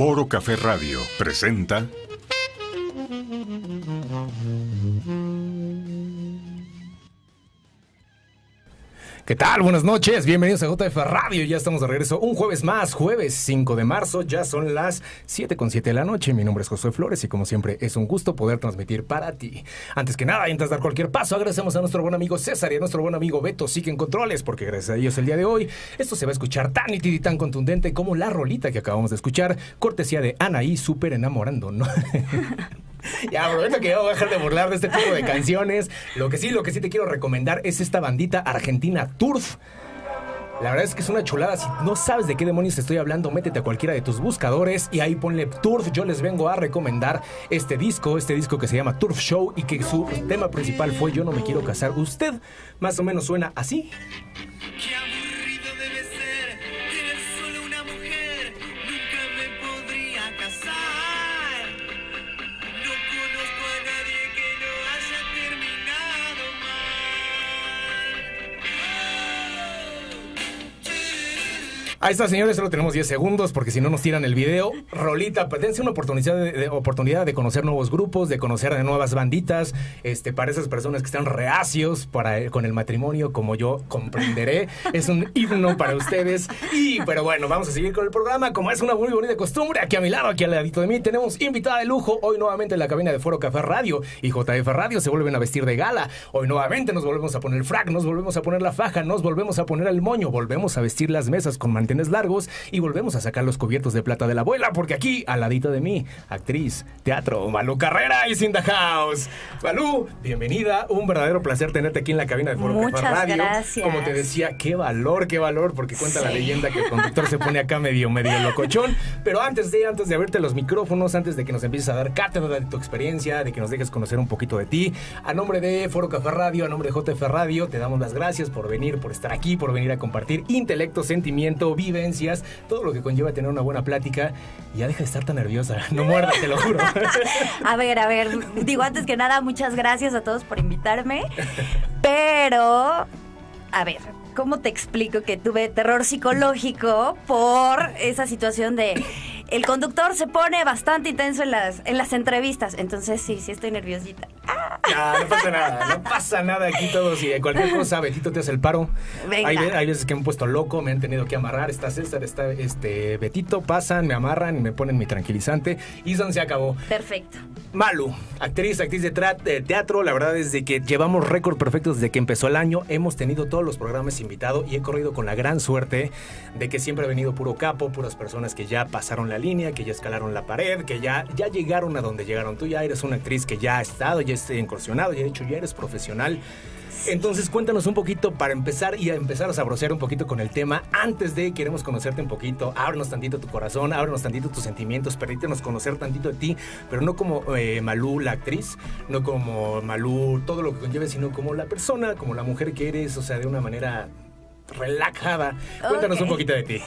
Foro Café Radio presenta ¿Qué tal? Buenas noches, bienvenidos a JF Radio. Ya estamos de regreso un jueves más, jueves 5 de marzo. Ya son las 7 con 7 de la noche. Mi nombre es Josué Flores y como siempre es un gusto poder transmitir para ti. Antes que nada, y antes de dar cualquier paso, agradecemos a nuestro buen amigo César y a nuestro buen amigo Beto Sique en Controles, porque gracias a ellos el día de hoy esto se va a escuchar tan nítido y tan contundente como la rolita que acabamos de escuchar, cortesía de Anaí, súper enamorando, ¿no? Ya, aprovecho que ya voy a dejar de burlar de este tipo de canciones. Lo que sí, lo que sí te quiero recomendar es esta bandita argentina Turf. La verdad es que es una chulada. Si no sabes de qué demonios estoy hablando, métete a cualquiera de tus buscadores y ahí ponle Turf. Yo les vengo a recomendar este disco, este disco que se llama Turf Show y que su tema principal fue Yo no me quiero casar. Usted más o menos suena así. Ahí está, señores, solo tenemos 10 segundos porque si no nos tiran el video. Rolita, pues una oportunidad de, oportunidad de conocer nuevos grupos, de conocer de nuevas banditas, este, para esas personas que están reacios para, con el matrimonio, como yo comprenderé. es un himno para ustedes. Y, pero bueno, vamos a seguir con el programa. Como es una muy bonita costumbre, aquí a mi lado, aquí al ladito de mí, tenemos invitada de lujo. Hoy nuevamente en la cabina de Foro Café Radio y JF Radio se vuelven a vestir de gala. Hoy nuevamente nos volvemos a poner el frac, nos volvemos a poner la faja, nos volvemos a poner el moño, volvemos a vestir las mesas con mantenes largos y volvemos a sacar los cubiertos de plata de la abuela, porque aquí, al ladito de mí, actriz, teatro, Malú Carrera y in the house. Malú, bienvenida, un verdadero placer tenerte aquí en la cabina de Foro Muchas Café Radio. gracias. Como te decía, qué valor, qué valor, porque cuenta la Sí. leyenda que el conductor se pone acá medio, medio locochón. Pero antes de, antes de abrirte los micrófonos, antes de que nos empieces a dar cátedra de tu experiencia, de que nos dejes conocer un poquito de ti, a nombre de Foro Café Radio, a nombre de JF Radio, te damos las gracias por venir, por estar aquí, por venir a compartir intelecto, sentimiento, vivencias, todo lo que conlleva tener una buena plática. Ya deja de estar tan nerviosa, no muerdas, te lo juro. A ver, a ver, digo antes que nada, muchas gracias a todos por invitarme. Pero, a ver, ¿cómo te explico que tuve terror psicológico por esa situación de el conductor se pone bastante intenso en las, en las entrevistas? Entonces sí, sí estoy nerviosita. Ya, no pasa nada, no pasa nada aquí todos. Y cualquier cosa, Betito te hace el paro. Venga. Hay, hay veces que me han puesto loco, me han tenido que amarrar. Está César, está este Betito, pasan, me amarran me ponen mi tranquilizante. Y son se acabó. Perfecto. Malu, actriz, actriz de, de teatro, la verdad es de que llevamos récord perfectos desde que empezó el año, hemos tenido todos los programas invitados y he corrido con la gran suerte de que siempre ha venido puro capo, puras personas que ya pasaron la línea, que ya escalaron la pared, que ya, ya llegaron a donde llegaron. Tú ya eres una actriz que ya ha estado, ya has incursionado, ya de hecho ya eres profesional. Entonces cuéntanos un poquito para empezar y a empezar a sabrosear un poquito con el tema. Antes de queremos conocerte un poquito, ábrenos tantito tu corazón, ábrenos tantito tus sentimientos, permítenos conocer tantito de ti, pero no como eh, Malú la actriz, no como Malú todo lo que conlleve, sino como la persona, como la mujer que eres, o sea, de una manera relajada. Cuéntanos un poquito de ti.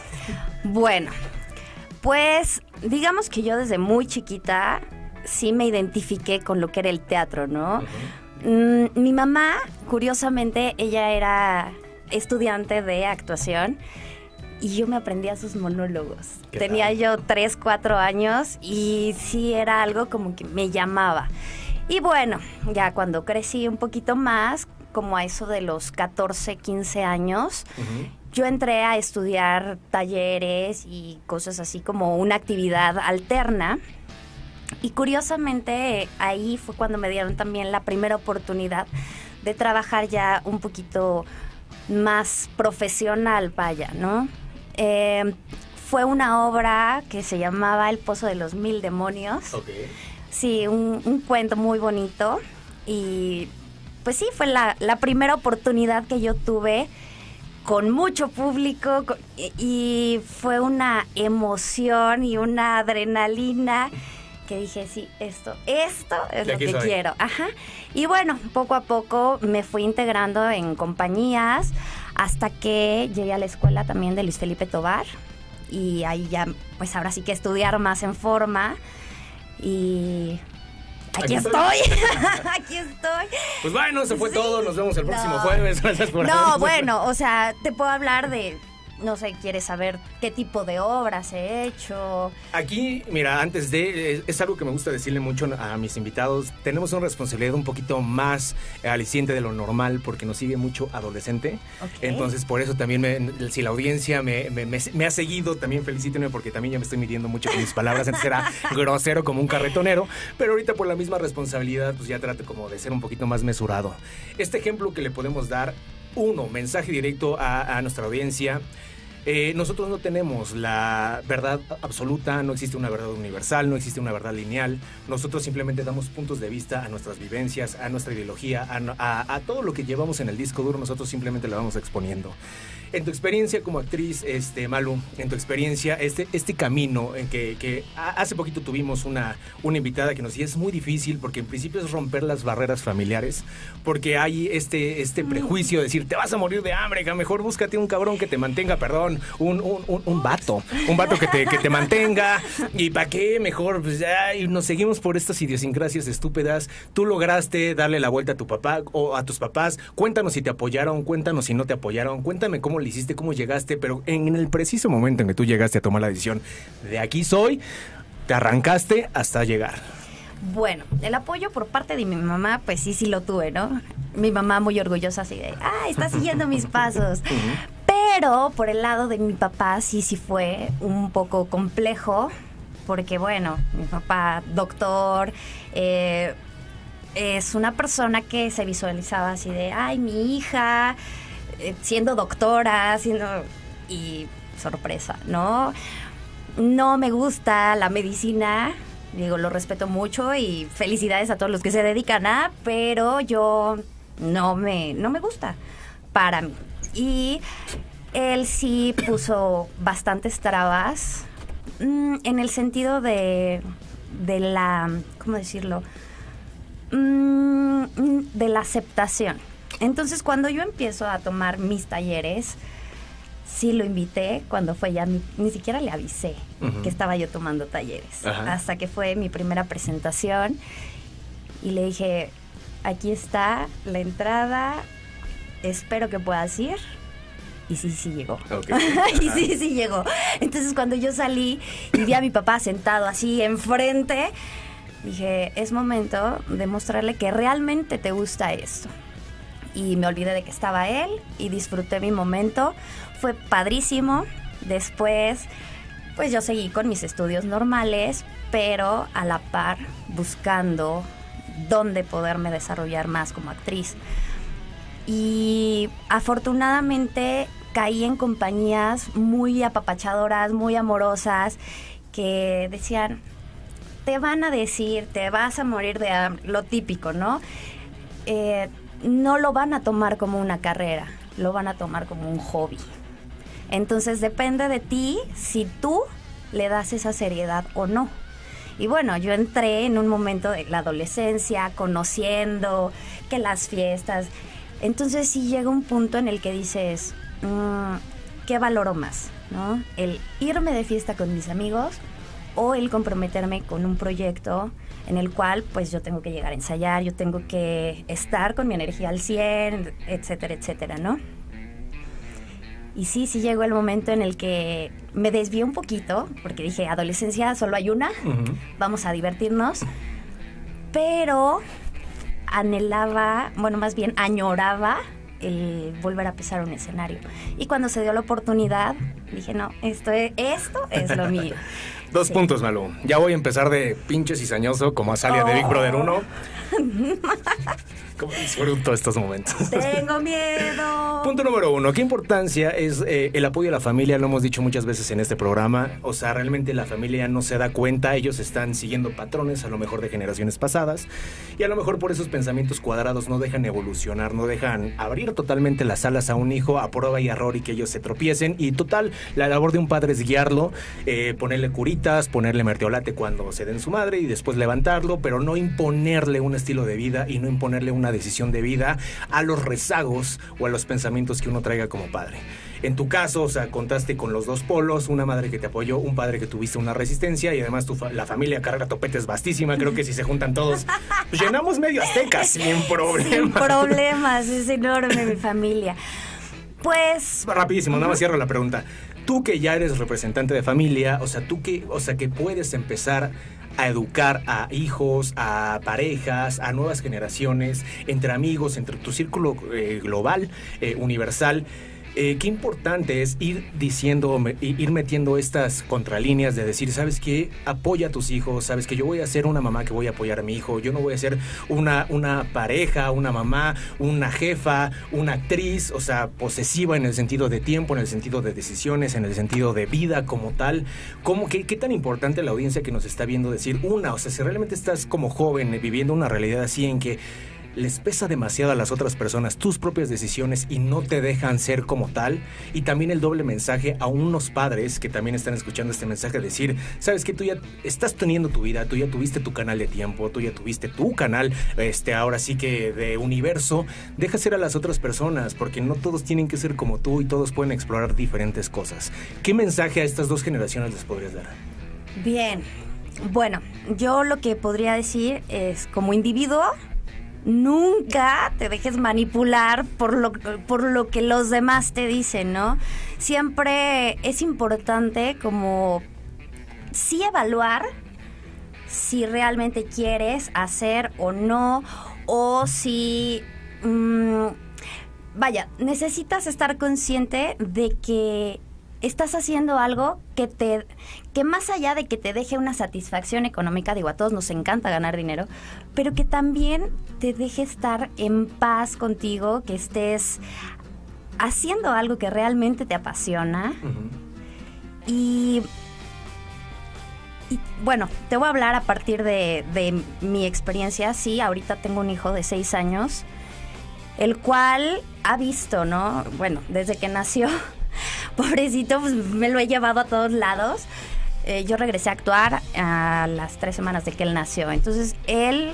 Bueno, pues digamos que yo desde muy chiquita sí me identifiqué con lo que era el teatro, ¿no? Mm, mi mamá, curiosamente, ella era estudiante de actuación y yo me aprendía sus monólogos. ¿Qué Tenía tal? yo 3, 4 años y sí era algo como que me llamaba. Y bueno, ya cuando crecí un poquito más, como a eso de los 14, 15 años, yo entré a estudiar talleres y cosas así como una actividad alterna. Y curiosamente ahí fue cuando me dieron también la primera oportunidad de trabajar ya un poquito más profesional, vaya, ¿no? Eh, fue una obra que se llamaba El Pozo de los Mil Demonios. Sí, un, un cuento muy bonito. Y pues sí, fue la, la primera oportunidad que yo tuve con mucho público con- y, fue una emoción y una adrenalina que dije, sí, esto, esto es lo que soy. quiero. Ajá. Y bueno, poco a poco me fui integrando en compañías hasta que llegué a la escuela también de Luis Felipe Tobar y ahí ya, pues ahora sí que estudiar más en forma y Aquí aquí, estoy. aquí estoy. Pues bueno, eso fue Sí. todo. Nos vemos el próximo No. jueves. Gracias por No, bueno, o sea, te puedo hablar de no sé, quieres saber qué tipo de obras he hecho. Aquí, mira, antes de, es, es algo que me gusta decirle mucho a mis invitados, tenemos una responsabilidad un poquito más aliciente de lo normal porque nos sigue mucho adolescente. Entonces, por eso también, me- si la audiencia me, me- me- me ha seguido, también felicítenme porque también ya me estoy midiendo mucho con mis palabras. Antes era grosero como un carretonero, pero ahorita por la misma responsabilidad, pues ya trato como de ser un poquito más mesurado. Este ejemplo que le podemos dar, uno, mensaje directo a, nuestra audiencia. Eh, nosotros no tenemos la verdad absoluta, no existe una verdad universal, no existe una verdad lineal. Nosotros simplemente damos puntos de vista a nuestras vivencias, a nuestra ideología, a, no- a- a todo lo que llevamos en el disco duro, nosotros simplemente lo vamos exponiendo. En tu experiencia como actriz, este, Malu, en tu experiencia, este, este camino en que, hace poquito tuvimos una, una invitada que nos decía es muy difícil porque en principio es romper las barreras familiares, porque hay este, este prejuicio de decir, te vas a morir de hambre, que mejor búscate un cabrón que te mantenga, perdón, un, un, un, un vato, un vato que te, que te mantenga, y para qué, mejor, pues ya, y nos seguimos por estas idiosincrasias estúpidas. Tú lograste darle la vuelta a tu papá o a tus papás, cuéntanos si te apoyaron, cuéntanos si no te apoyaron, cuéntame cómo le hiciste, cómo llegaste, pero en el preciso momento en que tú llegaste a tomar la decisión, de aquí soy, te arrancaste hasta llegar. Bueno, el apoyo por parte de mi mamá, pues sí, sí lo tuve, ¿no? Mi mamá muy orgullosa así de, ah, está siguiendo mis pasos. Pero por el lado de mi papá sí, sí fue un poco complejo, porque bueno, mi papá, doctor, eh, es una persona que se visualizaba así de, ay, mi hija, eh, siendo doctora, siendo... Y sorpresa, ¿no? No me gusta la medicina, digo, lo respeto mucho y felicidades a todos los que se dedican a, pero yo no me, no me gusta para mí. Y él sí puso bastantes trabas mm, en el sentido de, de la, ¿cómo decirlo? Mm, de la aceptación. Entonces, cuando yo empiezo a tomar mis talleres, sí lo invité cuando fue ya, mi- ni siquiera le avisé que estaba yo tomando talleres, Ajá. hasta que fue mi primera presentación y le dije, aquí está la entrada, espero que puedas ir. Y sí, sí llegó. Ok. y sí, sí llegó. Entonces cuando yo salí y vi a mi papá sentado así enfrente, dije, es momento de mostrarle que realmente te gusta esto. Y me olvidé de que estaba él y disfruté mi momento. Fue padrísimo. Después, pues yo seguí con mis estudios normales, pero a la par buscando dónde poderme desarrollar más como actriz. Y afortunadamente caí en compañías muy apapachadoras, muy amorosas, que decían, te van a decir, te vas a morir de hambre, lo típico, ¿no? Eh, no lo van a tomar como una carrera, lo van a tomar como un hobby. Entonces depende de ti si tú le das esa seriedad o no. Y bueno, yo entré en un momento de la adolescencia, conociendo que las fiestas. Entonces sí llega un punto en el que dices, mm, ¿qué valoro más? ¿No? El irme de fiesta con mis amigos o el comprometerme con un proyecto en el cual pues yo tengo que llegar a ensayar, yo tengo que estar con mi energía al 100, etcétera, etcétera, ¿no? Y sí, sí llegó el momento en el que me desvié un poquito, porque dije, adolescencia solo hay una, vamos a divertirnos, pero anhelaba, bueno, más bien añoraba el volver a pisar un escenario. Y cuando se dio la oportunidad, dije, no, esto es, esto es lo mío. Dos Sí. puntos, Malu. Ya voy a empezar de pinche cizañoso como Azalia de Big Brother 1. ¿Cómo disfruto estos momentos? Tengo miedo. Punto número uno, ¿qué importancia es eh, el apoyo a la familia? Lo hemos dicho muchas veces en este programa. O sea, realmente la familia no se da cuenta, ellos están siguiendo patrones a lo mejor de generaciones pasadas y a lo mejor por esos pensamientos cuadrados no dejan evolucionar, no dejan abrir totalmente las alas a un hijo a prueba y error y que ellos se tropiecen. Y total, la labor de un padre es guiarlo, eh, ponerle curitas, ponerle mertiolate cuando se den su madre y después levantarlo, pero no imponerle un estilo de vida y no imponerle una decisión de vida a los rezagos o a los pensamientos que uno traiga como padre. En tu caso, o sea, contaste con los dos polos, una madre que te apoyó, un padre que tuviste una resistencia y además tu fa- la familia carga topetes vastísima. Creo que si se juntan todos, pues llenamos medio azteca sin problema. Sin problemas, es enorme mi familia. Pues Rapidísimo, nada más cierro la pregunta. Tú que ya eres representante de familia, o sea, tú que, o sea, que puedes empezar a educar a hijos, a parejas, a nuevas generaciones, entre amigos, entre tu círculo eh, global, eh, universal. Eh, qué importante es ir diciendo, ir metiendo estas contralíneas de decir, ¿sabes qué? Apoya a tus hijos, ¿sabes que Yo voy a ser una mamá que voy a apoyar a mi hijo, yo no voy a ser una, una pareja, una mamá, una jefa, una actriz, o sea, posesiva en el sentido de tiempo, en el sentido de decisiones, en el sentido de vida como tal. ¿Cómo, qué, qué tan importante la audiencia que nos está viendo decir una? O sea, si realmente estás como joven eh, viviendo una realidad así en que les pesa demasiado a las otras personas tus propias decisiones y no te dejan ser como tal. Y también el doble mensaje a unos padres que también están escuchando este mensaje, decir, sabes que tú ya estás teniendo tu vida, tú ya tuviste tu canal de tiempo, tú ya tuviste tu canal, este, ahora sí que de universo, deja ser a las otras personas, porque no todos tienen que ser como tú y todos pueden explorar diferentes cosas. ¿Qué mensaje a estas dos generaciones les podrías dar? Bien, bueno, yo lo que podría decir es, como individuo, nunca te dejes manipular por lo, por lo que los demás te dicen, ¿no? Siempre es importante como sí evaluar si realmente quieres hacer o no, o si... mm, vaya, necesitas estar consciente de que estás haciendo algo que te que más allá de que te deje una satisfacción económica, digo, a todos nos encanta ganar dinero, pero que también te deje estar en paz contigo, que estés haciendo algo que realmente te apasiona y y, bueno, te voy a hablar a partir de, de mi experiencia. Sí, ahorita tengo un hijo de seis años, el cual ha visto, ¿no? Bueno, desde que nació, pobrecito, pues me lo he llevado a todos lados. Eh, yo regresé a actuar a las tres semanas de que él nació. Entonces, él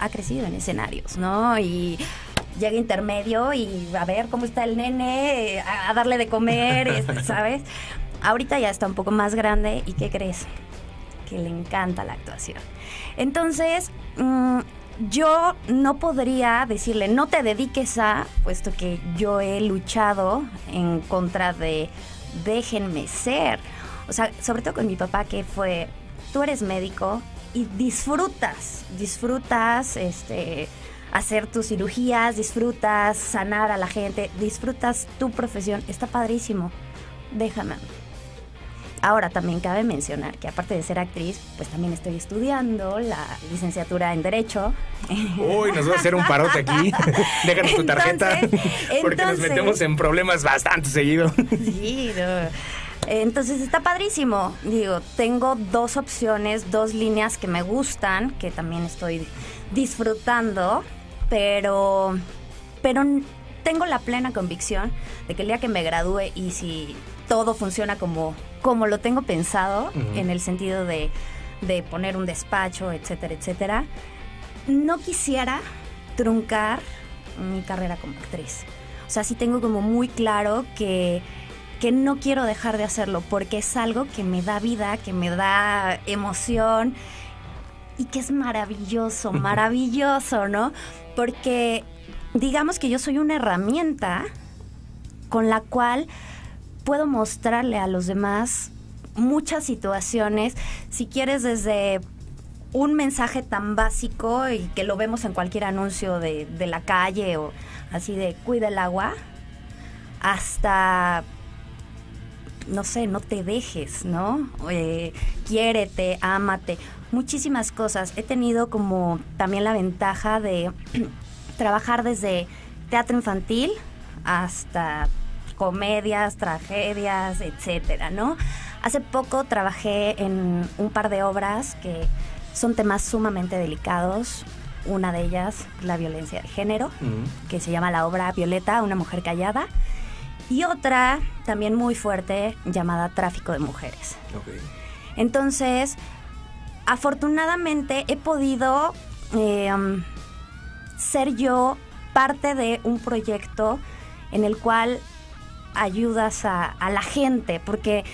ha crecido en escenarios, ¿no? Y llega intermedio y a ver cómo está el nene, eh, a, a darle de comer, este, ¿sabes? Ahorita ya está un poco más grande y ¿qué crees? Que le encanta la actuación. Entonces, mm, yo no podría decirle, no te dediques a, puesto que yo he luchado en contra de déjenme ser. O sea, sobre todo con mi papá que fue, tú eres médico y disfrutas, disfrutas este hacer tus cirugías, disfrutas sanar a la gente, disfrutas tu profesión, está padrísimo. Déjame. Ahora también cabe mencionar que aparte de ser actriz, pues también estoy estudiando la licenciatura en Derecho. Uy, nos va a hacer un parote aquí. Déjanos tu tarjeta. Entonces- porque nos metemos en problemas bastante seguido. Sí, no. Entonces está padrísimo. Digo, tengo dos opciones, dos líneas que me gustan, que también estoy disfrutando, pero, pero tengo la plena convicción de que el día que me gradúe y si todo funciona como, como lo tengo pensado, en el sentido de, de poner un despacho, etcétera, etcétera, no quisiera truncar mi carrera como actriz. O sea, sí tengo como muy claro que, que no quiero dejar de hacerlo porque es algo que me da vida, que me da emoción y que es maravilloso, maravilloso, ¿no? Porque digamos que yo soy una herramienta con la cual puedo mostrarle a los demás muchas situaciones, si quieres desde un mensaje tan básico y que lo vemos en cualquier anuncio de, de la calle o así de cuida el agua, hasta, no sé, no te dejes, ¿no? Eh, quiérete, ámate, muchísimas cosas. He tenido como también la ventaja de trabajar desde teatro infantil hasta comedias, tragedias, etcétera, ¿no? Hace poco trabajé en un par de obras que son temas sumamente delicados. Una de ellas, la violencia de género, que se llama la obra Violeta, una mujer callada. Y otra, también muy fuerte, llamada Tráfico de Mujeres. Entonces, afortunadamente he podido eh, um, ser yo parte de un proyecto en el cual ayudas a, la gente, porque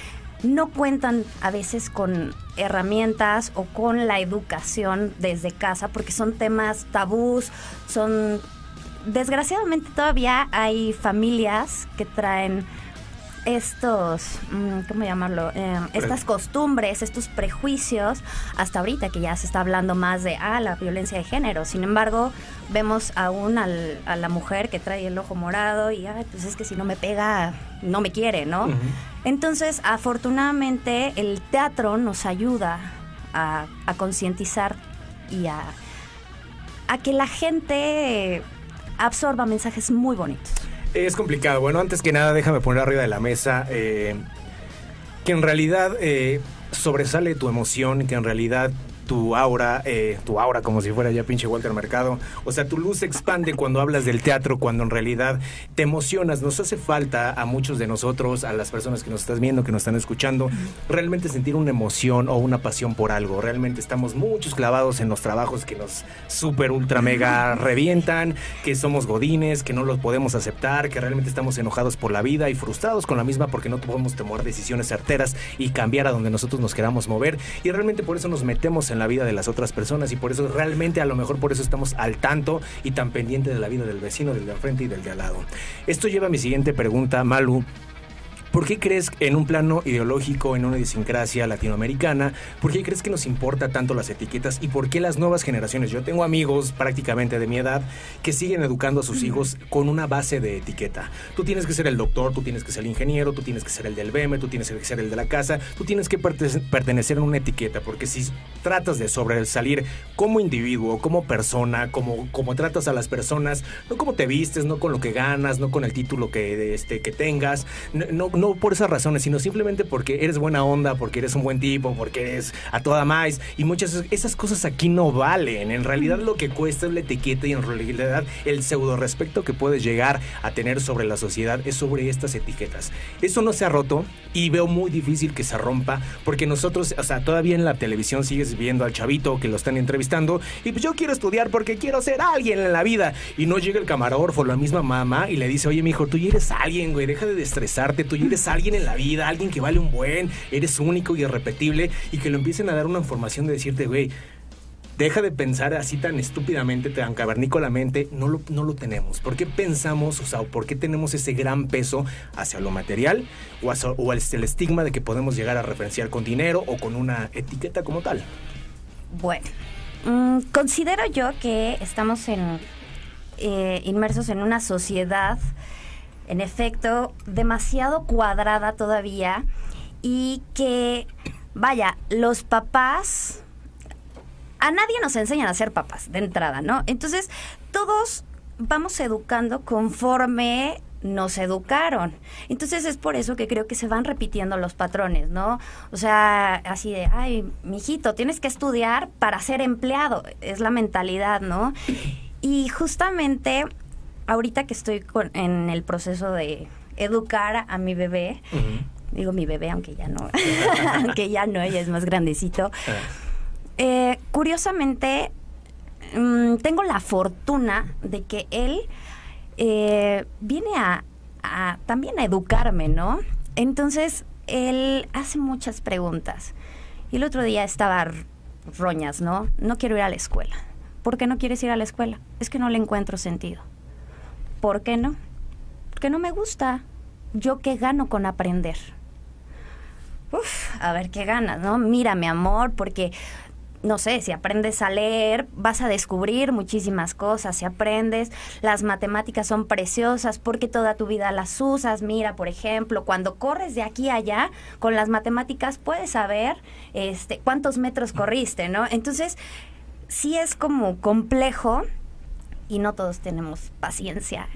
no cuentan a veces con herramientas o con la educación desde casa, porque son temas tabús, son desgraciadamente todavía hay familias que traen estos, mm, ¿cómo llamarlo? Eh, estas costumbres, estos prejuicios, hasta ahorita que ya se está hablando más de, ah, la violencia de género. Sin embargo, vemos aún al- a la mujer que trae el ojo morado y, ay, pues es que si no me pega, no me quiere, ¿no? Entonces, afortunadamente, el teatro nos ayuda a, a concientizar y a, a que la gente absorba mensajes muy bonitos. Es complicado. Bueno, antes que nada, déjame poner arriba de la mesa eh, que en realidad eh, sobresale tu emoción, que en realidad tu aura, eh, tu aura como si fuera ya pinche Walter Mercado. O sea, tu luz se expande cuando hablas del teatro, cuando en realidad te emocionas. Nos hace falta a muchos de nosotros, a las personas que nos estás viendo, que nos están escuchando, realmente sentir una emoción o una pasión por algo. Realmente estamos muchos clavados en los trabajos que nos super ultra mega revientan, que somos godines, que no los podemos aceptar, que realmente estamos enojados por la vida y frustrados con la misma porque no podemos tomar decisiones certeras y cambiar a donde nosotros nos queramos mover. Y realmente por eso nos metemos en la vida de las otras personas y por eso realmente a lo mejor por eso estamos al tanto y tan pendiente de la vida del vecino, del de enfrente y del de al lado. Esto lleva a mi siguiente pregunta, Malu. ¿Por qué crees en un plano ideológico, en una idiosincrasia latinoamericana, por qué crees que nos importa tanto las etiquetas y por qué las nuevas generaciones? Yo tengo amigos prácticamente de mi edad que siguen educando a sus hijos con una base de etiqueta. Tú tienes que ser el doctor, tú tienes que ser el ingeniero, tú tienes que ser el del BM, tú tienes que ser el de la casa, tú tienes que perte- pertenecer a una etiqueta, porque si tratas de sobresalir como individuo, como persona, como, como tratas a las personas, no como te vistes, no con lo que ganas, no con el título que, este, que tengas, no, no, no por esas razones, sino simplemente porque eres buena onda, porque eres un buen tipo, porque eres a toda más. Y muchas esas cosas aquí no valen. En realidad lo que cuesta es la etiqueta y en realidad el pseudo respecto que puedes llegar a tener sobre la sociedad es sobre estas etiquetas. Eso no se ha roto y veo muy difícil que se rompa porque nosotros, o sea, todavía en la televisión sigues viendo al chavito que lo están entrevistando y pues yo quiero estudiar porque quiero ser alguien en la vida y no llega el camarógrafo, la misma mamá y le dice, oye, mijo, tú ya eres alguien, güey, deja de estresarte, tú ya eres alguien en la vida, alguien que vale un buen, eres único y irrepetible y que lo empiecen a dar una información de decirte, güey, Deja de pensar así tan estúpidamente, tan cavernícolamente, no lo, no lo tenemos. ¿Por qué pensamos, o sea, por qué tenemos ese gran peso hacia lo material o, hacia- el estigma de que podemos llegar a referenciar con dinero o con una etiqueta como tal? Bueno, mm, considero yo que estamos en, eh, inmersos en una sociedad, en efecto, demasiado cuadrada todavía y que, vaya, los papás, a nadie nos enseñan a ser papás de entrada, ¿no? Entonces, todos vamos educando conforme nos educaron. Entonces es por eso que creo que se van repitiendo los patrones, ¿no? O sea, así de, ay, mijito, tienes que estudiar para ser empleado. Es la mentalidad, ¿no? Y justamente ahorita que estoy con- en el proceso de educar a mi bebé, digo mi bebé, aunque ya no, aunque ya no, ella es más grandecito. Eh, curiosamente, mm, tengo la fortuna de que él eh, viene a, a también a educarme, ¿no? Entonces, él hace muchas preguntas. Y el otro día estaba roñas, ¿no? No quiero ir a la escuela. ¿Por qué no quieres ir a la escuela? Es que no le encuentro sentido. ¿Por qué no? Porque no me gusta. ¿Yo qué gano con aprender? Uf, a ver qué ganas, ¿no? Mira, mi amor, porque no sé, si aprendes a leer, vas a descubrir muchísimas cosas. Si aprendes, las matemáticas son preciosas porque toda tu vida las usas. Mira, por ejemplo, cuando corres de aquí a allá, con las matemáticas puedes saber este, cuántos metros corriste, ¿no? Entonces, sí es como complejo y no todos tenemos paciencia.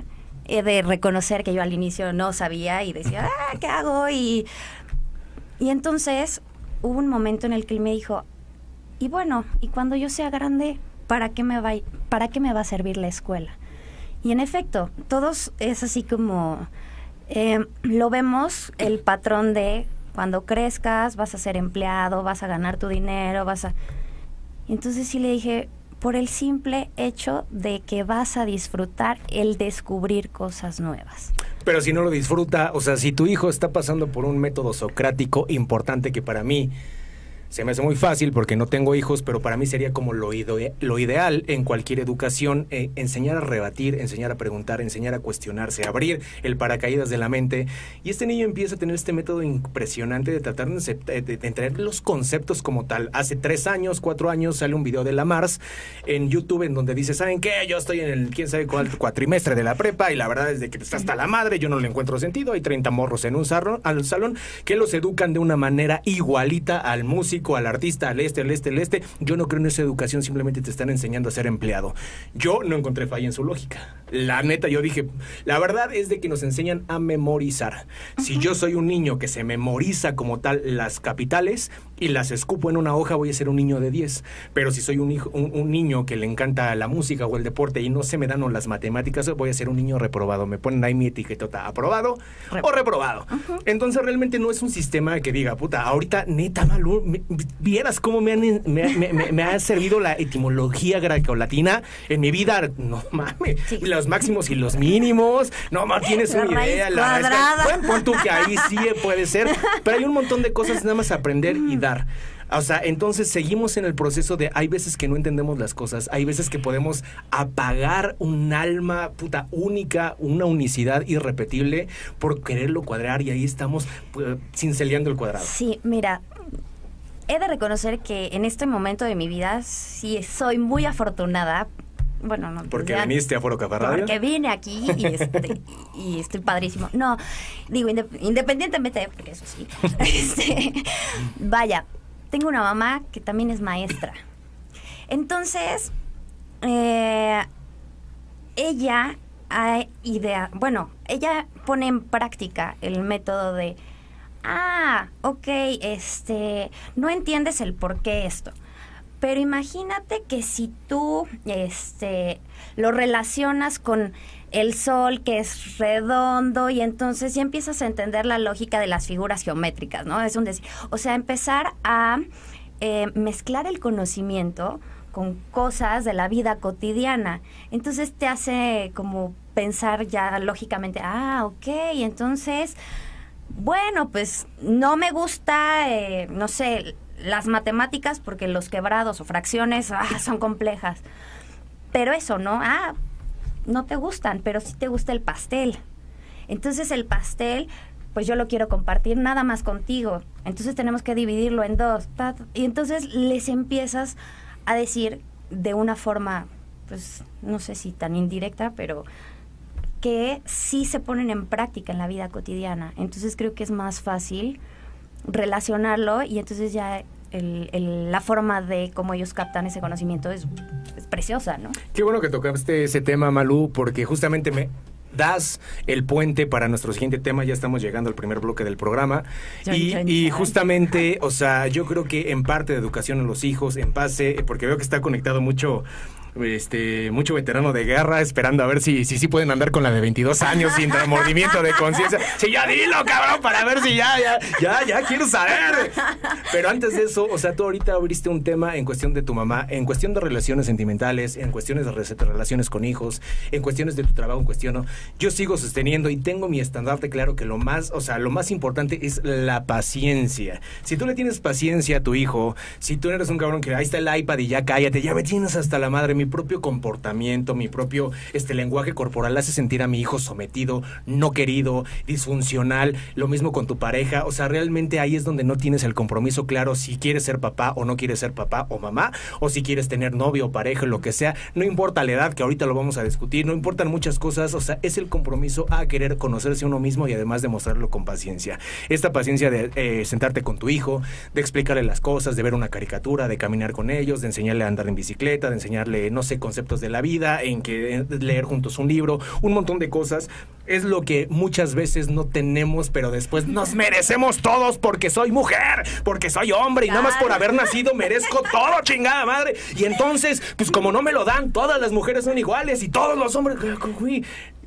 He de reconocer que yo al inicio no sabía y decía, ah, ¿qué hago? Y, y entonces hubo un momento en el que él me dijo, y bueno, y cuando yo sea grande, ¿para qué me va, para qué me va a servir la escuela? Y en efecto, todos es así como eh, lo vemos el patrón de cuando crezcas vas a ser empleado, vas a ganar tu dinero, vas a... Entonces sí le dije, por el simple hecho de que vas a disfrutar el descubrir cosas nuevas. Pero si no lo disfruta, o sea, si tu hijo está pasando por un método socrático importante que para mí se me hace muy fácil porque no tengo hijos, pero para mí sería como lo, ide- lo ideal en cualquier educación, eh, enseñar a rebatir, enseñar a preguntar, enseñar a cuestionarse, abrir el paracaídas de la mente. Y este niño empieza a tener este método impresionante de tratar de, de- los conceptos como tal. Hace tres años, cuatro años, sale un video de la Mars en YouTube en donde dice, ¿saben qué? Yo estoy en el quién sabe cuál cuatrimestre de la prepa y la verdad es de que está hasta la madre, yo no le encuentro sentido. Hay 30 morros en un salón, al salón que los educan de una manera igualita al músico, al artista, al este, al este, al este. Yo no creo en esa educación, simplemente te están enseñando a ser empleado. Yo no encontré falla en su lógica. La neta, yo dije, la verdad es de que nos enseñan a memorizar. Si yo soy un niño que se memoriza como tal las capitales y las escupo en una hoja, voy a ser un niño de 10. Pero si soy un, hijo, un, un niño que le encanta la música o el deporte y no se me dan o las matemáticas, voy a ser un niño reprobado. Me ponen ahí mi etiquetota, aprobado o reprobado. Entonces realmente no es un sistema que diga, puta, ahorita neta, Malú, me- vieras cómo me, han, me, me- me- me ha servido la etimología greco-latina en mi vida. No mames, Sí. los máximos y los mínimos. No más tienes La una idea. La raíz- cuadrada. Bueno, pon tú que ahí sí puede ser, pero hay un montón de cosas nada más aprender y dar. O sea, entonces seguimos en el proceso de hay veces que no entendemos las cosas, hay veces que podemos apagar un alma puta única, una unicidad irrepetible por quererlo cuadrar y ahí estamos pues, cinceleando el cuadrado. Sí, mira, he de reconocer que en este momento de mi vida sí soy muy afortunada. Bueno, no. Porque ya- viniste a Foro Café Radio. Porque vine aquí y, este, y estoy padrísimo. No, digo, indep- independientemente, porque eso sí. este, vaya, tengo una mamá que también es maestra. Entonces, eh, ella ha idea, bueno, ella pone en práctica el método de, ah, ok, este, no entiendes el por qué esto. Pero imagínate que si tú este, lo relacionas con el sol que es redondo y entonces ya empiezas a entender la lógica de las figuras geométricas, ¿no? Es un decir, o sea, empezar a eh, mezclar el conocimiento con cosas de la vida cotidiana. Entonces te hace como pensar ya lógicamente, ah, ok, entonces, bueno, pues no me gusta, eh, no sé, las matemáticas porque los quebrados o fracciones ah, son complejas. Pero eso, ¿no? Ah, no te gustan, pero sí te gusta el pastel. Entonces el pastel, pues yo lo quiero compartir nada más contigo. Entonces tenemos que dividirlo en dos. Y entonces les empiezas a decir de una forma, pues no sé si tan indirecta, pero que sí se ponen en práctica en la vida cotidiana. Entonces creo que es más fácil relacionarlo y entonces ya el- el- la forma de cómo ellos captan ese conocimiento es, es preciosa, ¿no? Qué bueno que tocaste ese tema, Malú, porque justamente me das el puente para nuestro siguiente tema. Ya estamos llegando al primer bloque del programa. Y, justamente, o sea, yo creo que en parte de educación a los hijos, en base, porque veo que está conectado mucho. Este, mucho veterano de guerra esperando a ver si si, si pueden andar con la de 22 años sin remordimiento de conciencia. Sí, ya dilo, cabrón, para ver si ya, ya, ya, ya quiero saber. Pero antes de eso, o sea, tú ahorita abriste un tema en cuestión de tu mamá, en cuestión de relaciones sentimentales, en cuestiones de re- relaciones con hijos, en cuestiones de tu trabajo, en cuestión. Yo sigo sosteniendo y tengo mi estandarte claro que lo más, o sea, lo más importante es la paciencia. Si tú le tienes paciencia a tu hijo, si tú eres un cabrón que ahí está el iPad y ya cállate, ya me tienes hasta la madre, mi propio comportamiento, mi propio este lenguaje corporal hace sentir a mi hijo sometido, no querido, disfuncional, lo mismo con tu pareja, o sea, realmente ahí es donde no tienes el compromiso claro si quieres ser papá o no quieres ser papá o mamá, o si quieres tener novio o pareja, lo que sea, no importa la edad, que ahorita lo vamos a discutir, no importan muchas cosas, o sea, es el compromiso a querer conocerse uno mismo y además demostrarlo con paciencia. Esta paciencia de eh, sentarte con tu hijo, de explicarle las cosas, de ver una caricatura, de caminar con ellos, de enseñarle a andar en bicicleta, de enseñarle, no sé, conceptos de la vida, en que eh, leer juntos un libro, un montón de cosas, es lo que muchas veces no tenemos, pero después nos merecemos todos porque soy mujer, porque soy hombre y nada más por haber nacido merezco todo, chingada madre. Y entonces, pues como no me lo dan, todas las mujeres son iguales y todos los hombres,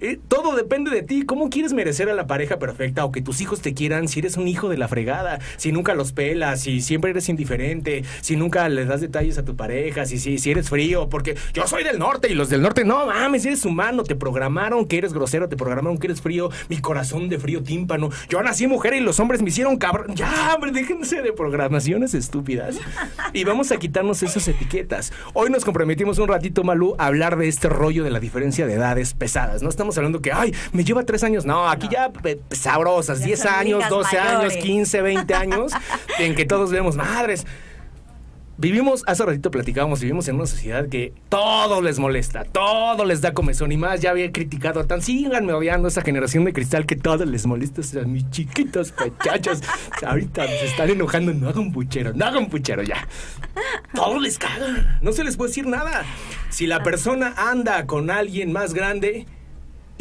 Eh, todo depende de ti. ¿Cómo quieres merecer a la pareja perfecta o que tus hijos te quieran si eres un hijo de la fregada? Si nunca los pelas, si siempre eres indiferente, si nunca le das detalles a tu pareja, si, si, si eres frío, porque yo soy del norte y los del norte, no mames, eres humano, te programaron que eres grosero, te programaron que eres frío, mi corazón de frío tímpano. Yo nací mujer y los hombres me hicieron cabrón. Ya, hombre, déjense de programaciones estúpidas. Y vamos a quitarnos esas etiquetas. Hoy nos comprometimos un ratito, Malú, a hablar de este rollo de la diferencia de edades pesadas. No estamos hablando que, ay, me lleva tres años. No, aquí ya eh, sabrosas, Ya 10 son años, ligas 12 años, mayores. 15, 20 años, en que todos vemos madres. Vivimos, hace ratito platicábamos, vivimos en una sociedad que todo les molesta, todo les da comezón y más. Ya había criticado a tan, síganme odiando esa generación de cristal que todo les molesta a mis chiquitos muchachos. Ahorita se están enojando, no hagan puchero, no hagan puchero ya. Todo les caga, no se les puede decir nada. Si la persona anda con alguien más grande,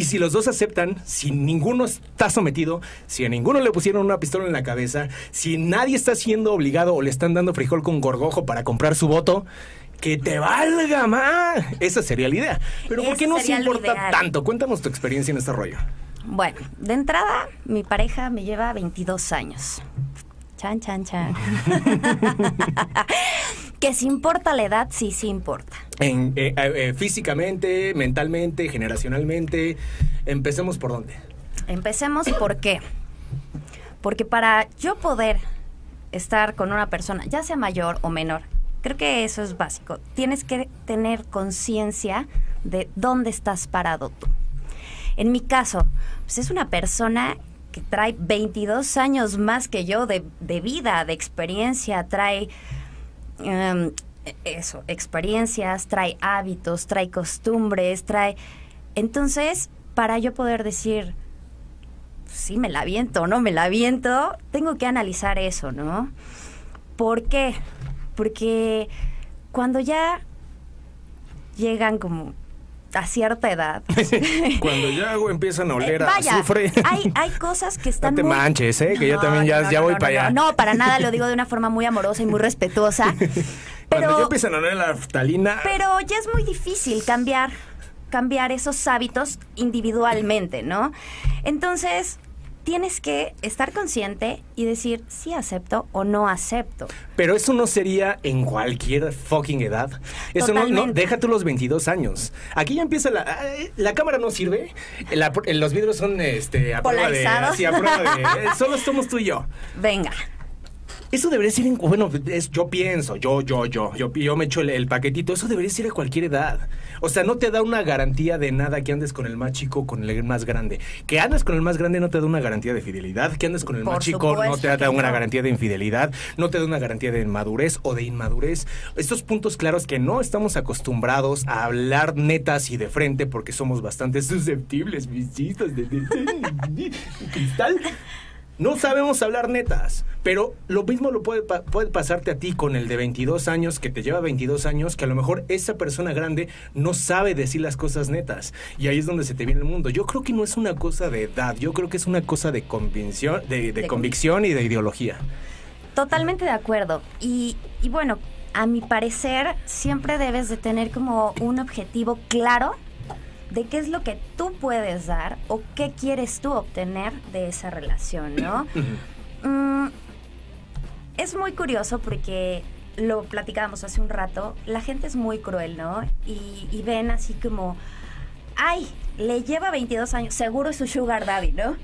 y si los dos aceptan, si ninguno está sometido, si a ninguno le pusieron una pistola en la cabeza, si nadie está siendo obligado o le están dando frijol con gorgojo para comprar su voto, que te valga más. Esa sería la idea. Pero ¿por qué lo importa tanto? Cuéntanos tu experiencia en este rollo. Bueno, de entrada, mi pareja me lleva 22 años. Chan, chan, chan. que si importa la edad, sí, sí importa. En, eh, eh, eh, físicamente, mentalmente, generacionalmente. Empecemos por dónde. Empecemos por qué. Porque para yo poder estar con una persona, ya sea mayor o menor, creo que eso es básico. Tienes que tener conciencia de dónde estás parado tú. En mi caso, pues es una persona que trae 22 años más que yo de, de vida, de experiencia, trae em, eso, experiencias, trae hábitos, trae costumbres, trae... Entonces, para yo poder decir, sí, me la aviento o no me la aviento, tengo que analizar eso, ¿no? ¿Por qué? Porque cuando ya llegan como a cierta edad, Cuando ya algo empiezan a oler eh, a azufre. hay, hay cosas que están No te muy- manches, ¿eh? Que yo también ya- ya voy no, para no, allá. No, para nada, lo digo de una forma muy amorosa y muy respetuosa. Cuando ya empiezan a oler la naftalina. pero ya es muy difícil cambiar, cambiar esos hábitos individualmente, ¿no? Entonces, tienes que estar consciente y decir si acepto o no acepto. Pero eso no sería en cualquier fucking edad. Eso no, no, Totalmente. deja tú los 22 años. Aquí ya empieza la... La cámara no sirve. La- los vidrios son este, a prueba de... Sí, a prueba de... Solo somos tú y yo. Venga. Eso debería ser, en- bueno, es, yo pienso, yo, yo, yo, yo, yo me echo el, el paquetito, eso debería ser a cualquier edad. O sea, no te da una garantía de nada que andes con el más chico o con el más grande. Que andes con el más grande no te da una garantía de fidelidad, que andes con el Por más chico no te da una no. garantía de infidelidad, no te da una garantía de madurez o de inmadurez. Estos puntos claros que no estamos acostumbrados a hablar netas y de frente porque somos bastante susceptibles, mis chistes de, de- de- de cristal. No sabemos hablar netas, pero lo mismo lo puede, puede pasarte a ti con el de 22 años, que te lleva 22 años, que a lo mejor esa persona grande no sabe decir las cosas netas. Y ahí es donde se te viene el mundo. Yo creo que no es una cosa de edad, yo creo que es una cosa de convicción, de, de De convicción y de ideología. Totalmente de acuerdo. Y, y bueno, a mi parecer, siempre debes de tener como un objetivo claro de qué es lo que tú puedes dar o qué quieres tú obtener de esa relación, ¿no? Mm, es muy curioso porque lo platicábamos hace un rato, la gente es muy cruel, ¿no? Y, y ven así como, ay, le lleva 22 años, seguro es su sugar daddy, ¿no?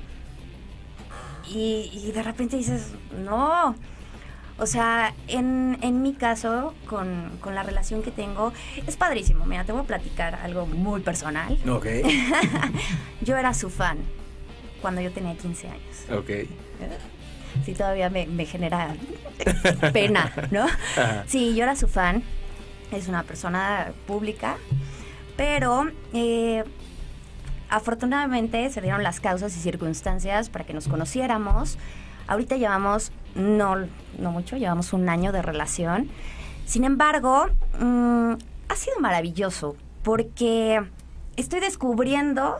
Y, y de repente dices, no. O sea, en, en mi caso, con, con la relación que tengo, es padrísimo. Mira, te voy a platicar algo muy personal. Ok, Yo era su fan cuando yo tenía 15 años. ok. Sí, todavía me, me genera pena, ¿no? Ajá. Sí, yo era su fan. Es una persona pública. Pero eh, afortunadamente se dieron las causas y circunstancias para que nos conociéramos. Ahorita llevamos, no, no mucho, llevamos un año de relación. Sin embargo, mm, ha sido maravilloso porque estoy descubriendo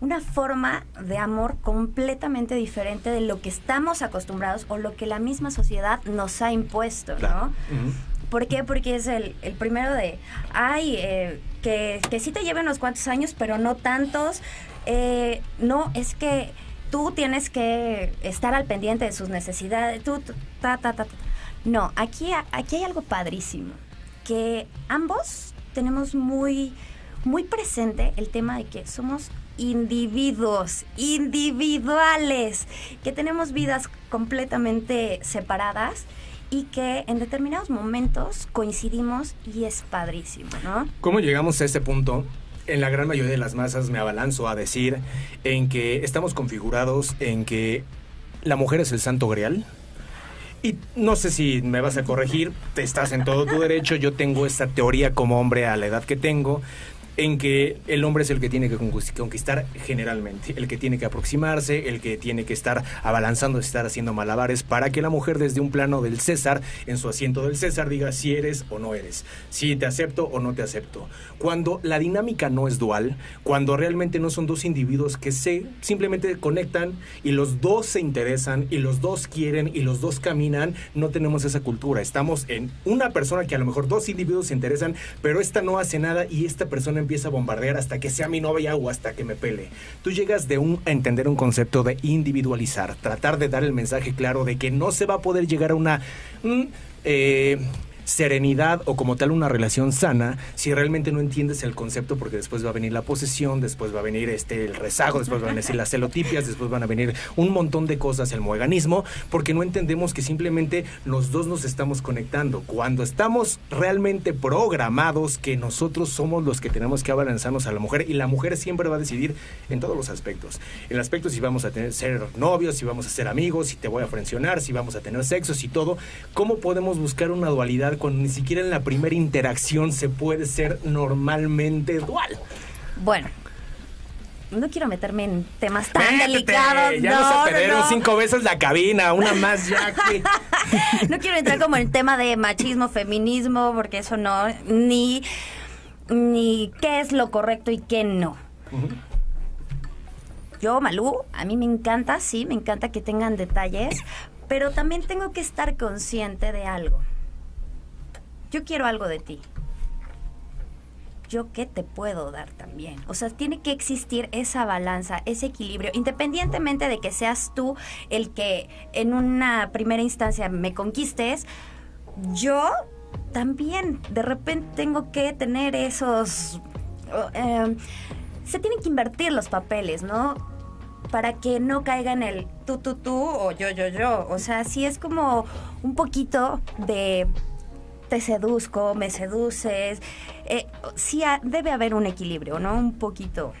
una forma de amor completamente diferente de lo que estamos acostumbrados o lo que la misma sociedad nos ha impuesto, Claro. ¿no? ¿Por qué? Porque es el, el primero de, ay, eh, que, que sí te lleve unos cuantos años, pero no tantos, eh, no, es que tú tienes que estar al pendiente de sus necesidades, tú, ta, ta, ta, ta. No, aquí, aquí hay algo padrísimo, que ambos tenemos muy, muy presente el tema de que somos individuos, individuales, que tenemos vidas completamente separadas y que en determinados momentos coincidimos y es padrísimo, ¿no? ¿Cómo llegamos a este punto? En la gran mayoría de las masas me abalanzo a decir en que estamos configurados en que la mujer es el santo grial. Y no sé si me vas a corregir, te estás en todo tu derecho, yo tengo esta teoría como hombre a la edad que tengo, en que el hombre es el que tiene que conquist- conquistar generalmente, el que tiene que aproximarse, el que tiene que estar abalanzando, estar haciendo malabares para que la mujer desde un plano del César, en su asiento del César, diga si eres o no eres, si te acepto o no te acepto. Cuando la dinámica no es dual, cuando realmente no son dos individuos que se simplemente conectan y los dos se interesan y los dos quieren y los dos caminan, no tenemos esa cultura. Estamos en una persona que a lo mejor dos individuos se interesan, pero esta no hace nada y esta persona empieza a bombardear hasta que sea mi novia o hasta que me pele. Tú llegas de un a entender un concepto de individualizar, tratar de dar el mensaje claro de que no se va a poder llegar a una mm, eh, serenidad o como tal una relación sana si realmente no entiendes el concepto porque después va a venir la posesión, después va a venir este el rezago, después van a venir las celotipias, después van a venir un montón de cosas, el moeganismo, porque no entendemos que simplemente los dos nos estamos conectando. Cuando estamos realmente programados que nosotros somos los que tenemos que abalanzarnos a la mujer y la mujer siempre va a decidir en todos los aspectos. En el aspecto si vamos a tener, ser novios, si vamos a ser amigos, si te voy a frencionar, si vamos a tener sexo, y todo, ¿cómo podemos buscar una dualidad cuando ni siquiera en la primera interacción se puede ser normalmente dual? Bueno, no quiero meterme en temas tan Métete, delicados. Ya no, nos no, apedrearon no. cinco veces la cabina, una más ya que... no quiero entrar como en el tema de machismo, feminismo, porque eso no, ni, ni qué es lo correcto y qué no. Yo, Malú, a mí me encanta, sí, me encanta que tengan detalles, pero también tengo que estar consciente de algo. Yo quiero algo de ti. Yo qué te puedo dar también. O sea, tiene que existir esa balanza, ese equilibrio, independientemente de que seas tú el que en una primera instancia me conquistes, yo también de repente tengo que tener esos... eh, se tienen que invertir los papeles, ¿no? Para que no caiga en el tú, tú, tú o yo, yo, yo. O sea, sí es como un poquito de te seduzco, me seduces. Eh, sí debe haber un equilibrio, ¿no? Un poquito.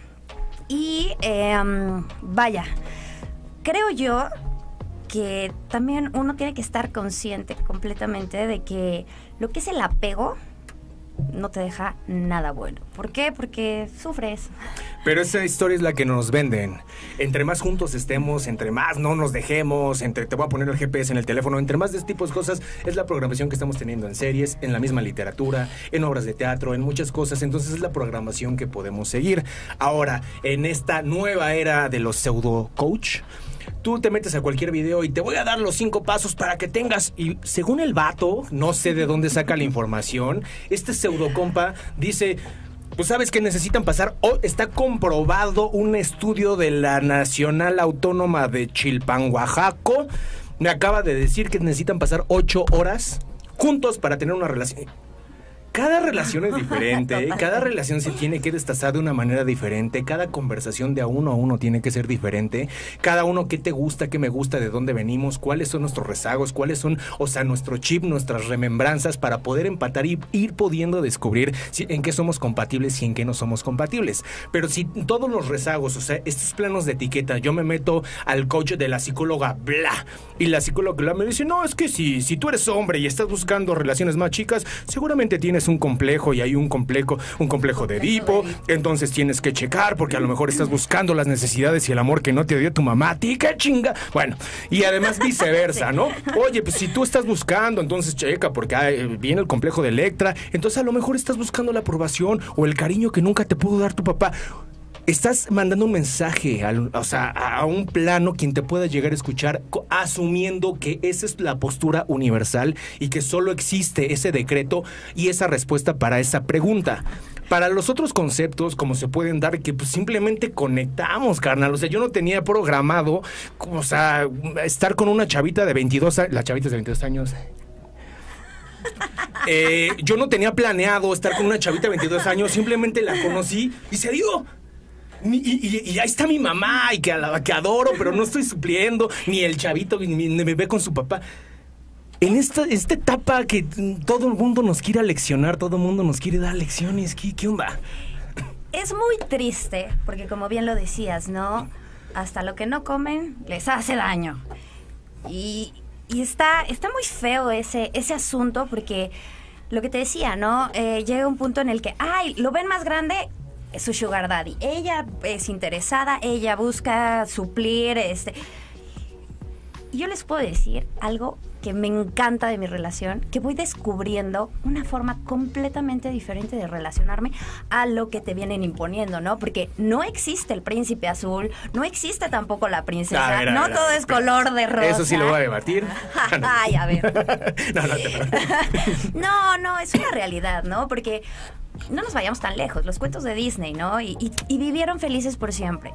Y em, vaya, creo yo que también uno tiene que estar consciente completamente de que lo que es el apego no te deja nada bueno. ¿Por qué? Porque sufres. Pero esa historia es la que nos venden. Entre más juntos estemos, entre más no nos dejemos, entre te voy a poner el GPS en el teléfono, entre más de este tipo de cosas es la programación que estamos teniendo en series, en la misma literatura, en obras de teatro, en muchas cosas. Entonces es la programación que podemos seguir. Ahora, en esta nueva era de los pseudo coach, Tú te metes a cualquier video y te voy a dar los cinco pasos para que tengas. Y según el vato, no sé de dónde saca la información, este pseudo compa dice. Pues sabes que necesitan pasar, o está comprobado un estudio de la Nacional Autónoma de Chilpan. Me acaba de decir que necesitan pasar ocho horas juntos para tener una relación. Cada relación es diferente, cada relación se tiene que destazar de una manera diferente, cada conversación de a uno a uno tiene que ser diferente, cada uno qué te gusta, qué me gusta, de dónde venimos, cuáles son nuestros rezagos, cuáles son, o sea, nuestro chip, nuestras remembranzas para poder empatar y ir pudiendo descubrir si- en qué somos compatibles y en qué no somos compatibles. Pero si todos los rezagos, o sea, estos planos de etiqueta, yo me meto al coach de la psicóloga bla y la psicóloga bla me dice, no, es que si, si tú eres hombre y estás buscando relaciones más chicas, seguramente tienes un complejo y hay un complejo, un complejo de Edipo, entonces tienes que checar porque a lo mejor estás buscando las necesidades y el amor que no te dio tu mamá a ti, qué chinga. Bueno, y además viceversa, ¿no? Oye, pues si tú estás buscando, entonces checa porque hay- viene el complejo de Electra, entonces a lo mejor estás buscando la aprobación o el cariño que nunca te pudo dar tu papá. Estás mandando un mensaje o sea, a un plano quien te pueda llegar a escuchar asumiendo que esa es la postura universal y que solo existe ese decreto y esa respuesta para esa pregunta. Para los otros conceptos, como se pueden dar, que pues simplemente conectamos, carnal. O sea, yo no tenía programado, o sea, estar con una chavita de 22 años. La chavita de 22 años. Eh, yo no tenía planeado estar con una chavita de 22 años, simplemente la conocí y se dio. Y, y- ahí está mi mamá y que, la, que adoro, pero no estoy supliendo, ni el chavito ni, me ve con su papá. En esta, esta etapa que todo el mundo nos quiere leccionar, todo el mundo nos quiere dar lecciones, ¿qué, qué onda? Es muy triste, porque como bien lo decías, ¿no? Hasta lo que no comen les hace daño. Y, y está, está muy feo ese, ese asunto, porque lo que te decía, ¿no? Eh, llega un punto en el que, ay, lo ven más grande, su sugar daddy. Ella es interesada, ella busca suplir, este... Yo les puedo decir algo que me encanta de mi relación, que voy descubriendo una forma completamente diferente de relacionarme a lo que te vienen imponiendo, ¿no? Porque no existe el príncipe azul, no existe tampoco la princesa, A ver, a no ver, todo ver, es color de rosa. Eso sí lo voy a debatir. Ay, a ver. no, no te preocupes. No, no, es una realidad, ¿no? Porque no nos vayamos tan lejos, los cuentos de Disney, ¿no? Y, y- y vivieron felices por siempre.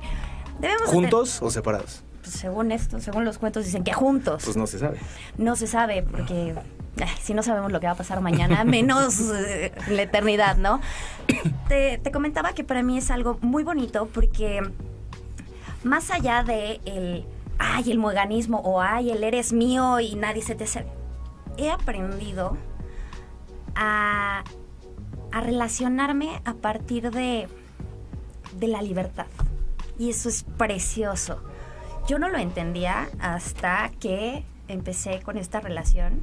Debemos de ¿Juntos o separados? Pues, según esto, según los cuentos dicen que juntos. Pues no se sabe. No se sabe porque ay, si no sabemos lo que va a pasar mañana, menos eh, la eternidad, ¿no? Te, te comentaba que para mí es algo muy bonito porque más allá de el, ay, el mueganismo o ay, el eres mío y nadie se te acerca, he aprendido a, a relacionarme a partir de, de la libertad. Y eso es precioso. Yo no lo entendía hasta que empecé con esta relación.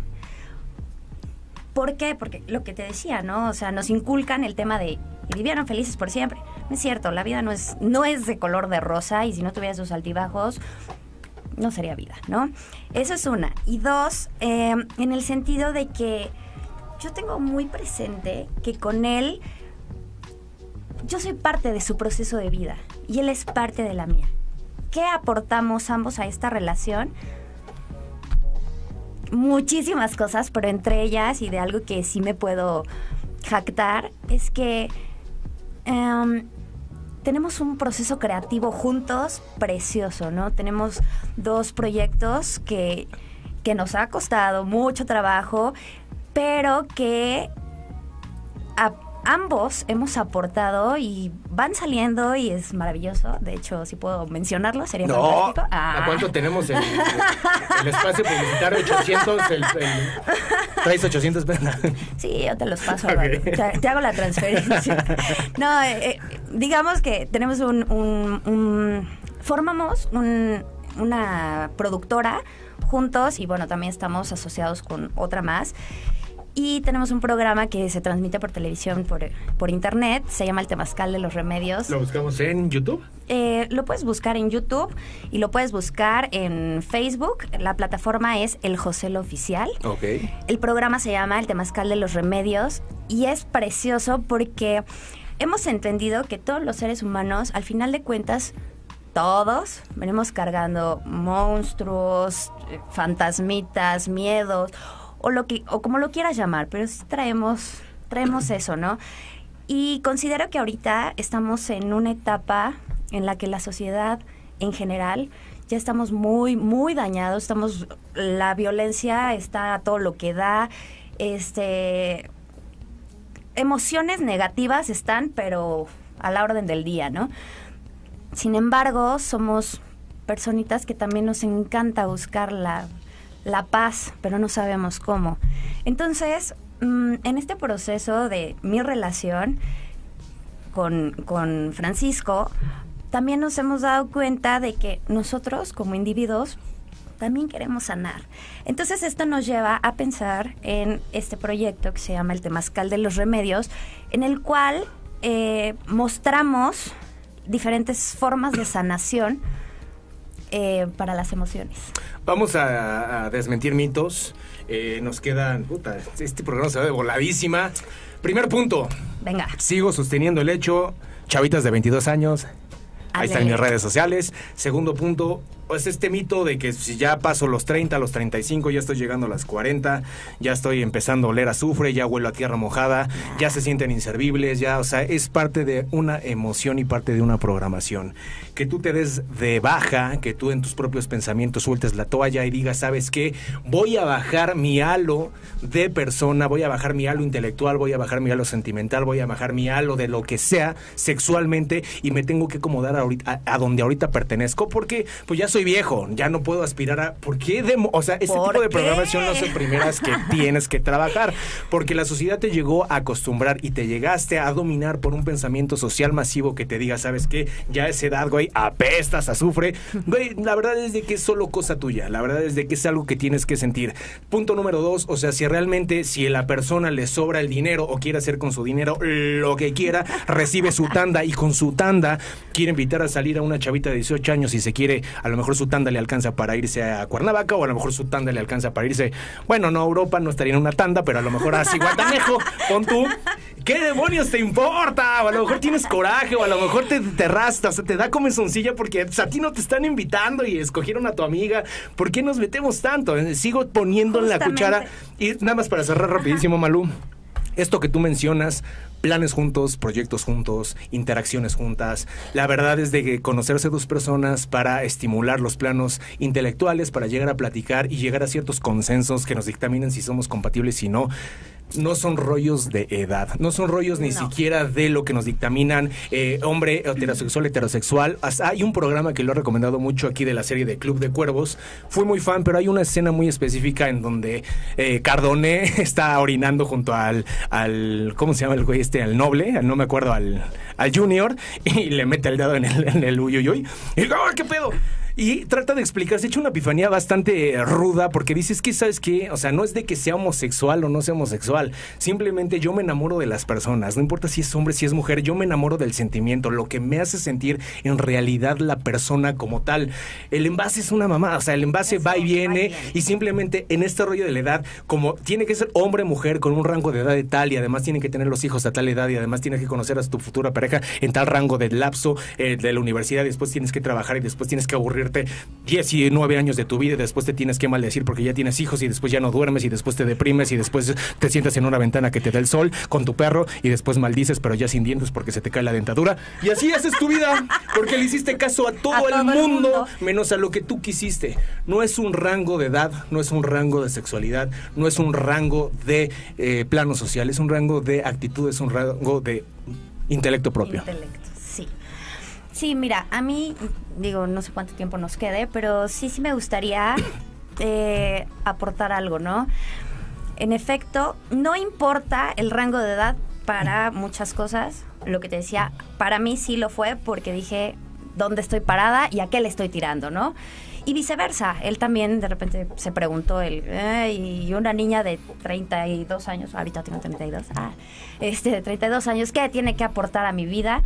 ¿Por qué? Porque lo que te decía, ¿no? O sea, nos inculcan el tema de y vivieron felices por siempre. No es cierto, la vida no es, no es de color de rosa y si no tuviera sus altibajos, no sería vida, ¿no? Eso es una. Y dos, eh, en el sentido de que yo tengo muy presente que con él yo soy parte de su proceso de vida y él es parte de la mía. ¿Qué aportamos ambos a esta relación? Muchísimas cosas, pero entre ellas y de algo que sí me puedo jactar es que em, tenemos un proceso creativo juntos precioso, ¿no? Tenemos dos proyectos que, que nos ha costado mucho trabajo, pero que ambos hemos aportado y van saliendo y es maravilloso. De hecho, si puedo mencionarlo, sería No, fantástico. ¿a Ah. cuánto tenemos el, el espacio publicitario? 800, el, el- ¿Traes 800? Sí, yo te los paso, Ok. Álvaro. te, te hago la transferencia. no, eh, eh, digamos que tenemos un, un- un- formamos un- una productora juntos y bueno, también estamos asociados con otra más. Y tenemos un programa que se transmite por televisión, por, por internet, se llama El Temazcal de los Remedios. ¿Lo buscamos en YouTube? Eh, lo puedes buscar en YouTube y lo puedes buscar en Facebook. La plataforma es El Joselo Oficial. Ok. El programa se llama El Temazcal de los Remedios y es precioso porque hemos entendido que todos los seres humanos, al final de cuentas, todos venimos cargando monstruos, eh, fantasmitas, miedos o lo que o como lo quieras llamar, pero sí traemos traemos eso, ¿no? Y considero que ahorita estamos en una etapa en la que la sociedad en general ya estamos muy muy dañados, estamos la violencia está a todo lo que da, este emociones negativas están, pero a la orden del día, ¿no? Sin embargo, somos personitas que también nos encanta buscar la, la paz, pero no sabemos cómo. Entonces, mm, en este proceso de mi relación con, con Francisco, también nos hemos dado cuenta de que nosotros como individuos también queremos sanar. Entonces esto nos lleva a pensar en este proyecto que se llama el Temazcal de los Remedios, en el cual eh, mostramos diferentes formas de sanación eh, para las emociones. Vamos a, a desmentir mitos. Eh, nos quedan. Puta, este programa se va de voladísima. Primer punto. Venga. Sigo sosteniendo el hecho. Chavitas de 22 años. Ahí están mis redes sociales. Segundo punto, pues este mito de que si ya paso los 30, los 35, ya estoy llegando a las 40, ya estoy empezando a oler azufre, ya huelo a tierra mojada, ya se sienten inservibles, ya, o sea, es parte de una emoción y parte de una programación. Que tú te des de baja, que tú en tus propios pensamientos sueltes la toalla y digas, ¿sabes qué? Voy a bajar mi halo de persona, voy a bajar mi halo intelectual, voy a bajar mi halo sentimental, voy a bajar mi halo de lo que sea sexualmente y me tengo que acomodar a, a donde ahorita pertenezco porque pues ya soy viejo, ya no puedo aspirar a... ¿Por qué? demo- o sea, este ¿Por tipo de qué? programación no son primeras que tienes que trabajar porque la sociedad te llegó a acostumbrar y te llegaste a dominar por un pensamiento social masivo que te diga, ¿sabes qué? Ya a esa edad, güey, apestas, azufre. Güey, la verdad es de que es solo cosa tuya, la verdad es de que es algo que tienes que sentir. Punto número dos, o sea, si realmente, si a la persona le sobra el dinero o quiere hacer con su dinero lo que quiera, recibe su tanda y con su tanda quiere invitar a salir a una chavita de 18 años y se quiere, a lo mejor su tanda le alcanza para irse a Cuernavaca o a lo mejor su tanda le alcanza para irse, bueno, no a Europa, no estaría en una tanda, pero a lo mejor a Ciguatanejo, pon tú. ¿Qué demonios te importa? O a lo mejor tienes coraje, o a lo mejor te, te rastas, o sea, te da comezoncilla porque a ti no te están invitando y escogieron a tu amiga. ¿Por qué nos metemos tanto? Eh, Sigo poniendo en la cuchara. Y nada más para cerrar rapidísimo, Malú. Esto que tú mencionas, planes juntos, proyectos juntos, interacciones juntas, la verdad es de que conocerse dos personas para estimular los planos intelectuales, para llegar a platicar y llegar a ciertos consensos que nos dictaminen si somos compatibles y no. No son rollos de edad, no son rollos ni No. siquiera de lo que nos dictaminan eh, hombre heterosexual, heterosexual. Hasta hay un programa que lo he recomendado mucho aquí de la serie de Club de Cuervos. Fui muy fan, pero hay una escena muy específica en donde eh, Cardone está orinando junto al, al, ¿cómo se llama el güey este? Al noble, no me acuerdo, al, al junior, y le mete el dedo en el, en el uyuyuy. Y digo, "Ah, ¿qué pedo? Y trata de explicar, se echa una epifanía bastante ruda porque dices que, ¿sabes qué? O sea, no es de que sea homosexual o no sea homosexual. Simplemente yo me enamoro de las personas. No importa si es hombre, si es mujer, yo me enamoro del sentimiento, lo que me hace sentir en realidad la persona como tal. El envase es una mamada, o sea, el envase Eso, va y viene y simplemente en este rollo de la edad, como tiene que ser hombre, mujer, con un rango de edad de tal y además tiene que tener los hijos a tal edad y además tienes que conocer a tu futura pareja en tal rango de lapso eh, de la universidad y después tienes que trabajar y después tienes que aburrirte 19 años de tu vida y después te tienes que maldecir porque ya tienes hijos y después ya no duermes y después te deprimes y después te sientas en una ventana que te da el sol con tu perro y después maldices pero ya sin dientes porque se te cae la dentadura y así haces tu vida porque le hiciste caso a todo, A el, todo el mundo, mundo. menos a lo que tú quisiste. No es un rango de edad, no es un rango de sexualidad, no es un rango de eh, plano social, es un rango de actitud, es un rango de intelecto propio. Intelecto, sí. Mira, a mí, digo, no sé cuánto tiempo nos quede, pero sí, sí me gustaría eh, aportar algo, ¿no? En efecto, no importa el rango de edad para muchas cosas. Lo que te decía, para mí sí lo fue porque dije dónde estoy parada y a qué le estoy tirando, ¿no? Y viceversa, él también de repente se preguntó, él, "Eh, y una niña de 32 años, ahorita tengo 32, ah, este, de 32 años, ¿qué tiene que aportar a mi vida?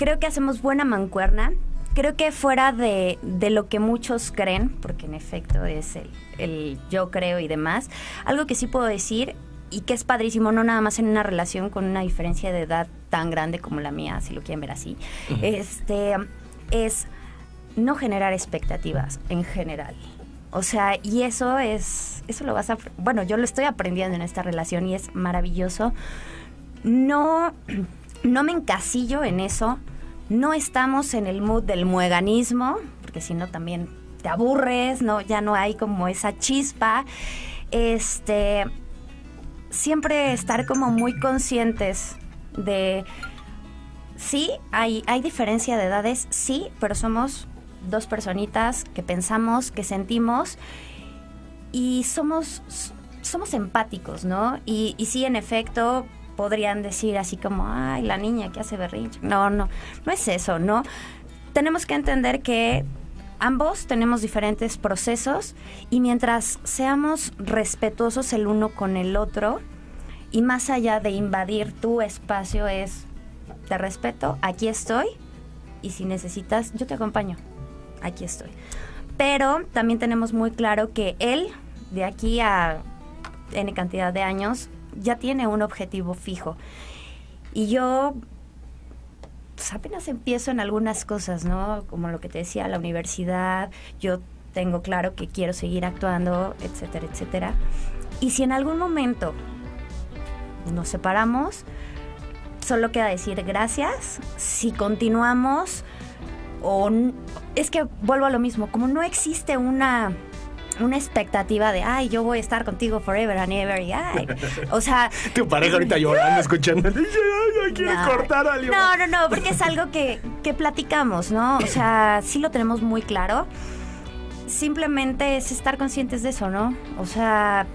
Creo que hacemos buena mancuerna. Creo que fuera de, de lo que muchos creen, porque en efecto es el, el yo creo y demás, algo que sí puedo decir y que es padrísimo, no nada más en una relación con una diferencia de edad tan grande como la mía, si lo quieren ver así, este, es no generar expectativas en general. O sea, y eso es, eso lo vas a, bueno, yo lo estoy aprendiendo en esta relación y es maravilloso. No, no me encasillo en eso. No estamos en el mood del mueganismo, porque si no también te aburres, no, ya no hay como esa chispa. Este, siempre estar como muy conscientes de sí, hay, hay diferencia de edades, sí, pero somos dos personitas que pensamos, que sentimos y somos, somos empáticos, ¿no? Y, y sí, en efecto, podrían decir así como, ay, la niña que hace berrinche. No, no, no es eso, ¿no? Tenemos que entender que ambos tenemos diferentes procesos y mientras seamos respetuosos el uno con el otro y más allá de invadir tu espacio es, te respeto, aquí estoy y si necesitas, yo te acompaño, aquí estoy. Pero también tenemos muy claro que él, de aquí a N cantidad de años, ya tiene un objetivo fijo. Y yo pues apenas empiezo en algunas cosas, ¿no? Como lo que te decía, la universidad, yo tengo claro que quiero seguir actuando, etcétera, etcétera. Y si en algún momento nos separamos, solo queda decir gracias. Si continuamos o es que vuelvo a lo mismo, como no existe una una expectativa de, ay, yo voy a estar contigo forever and ever, y ay, o sea, Tu pareja ahorita llorando, escuchando. Dice, ay, ay, quiere no. cortar a. No, no, no, porque es algo que, que platicamos, ¿no? O sea, sí lo tenemos muy claro. Simplemente es estar conscientes de eso, ¿no? O sea,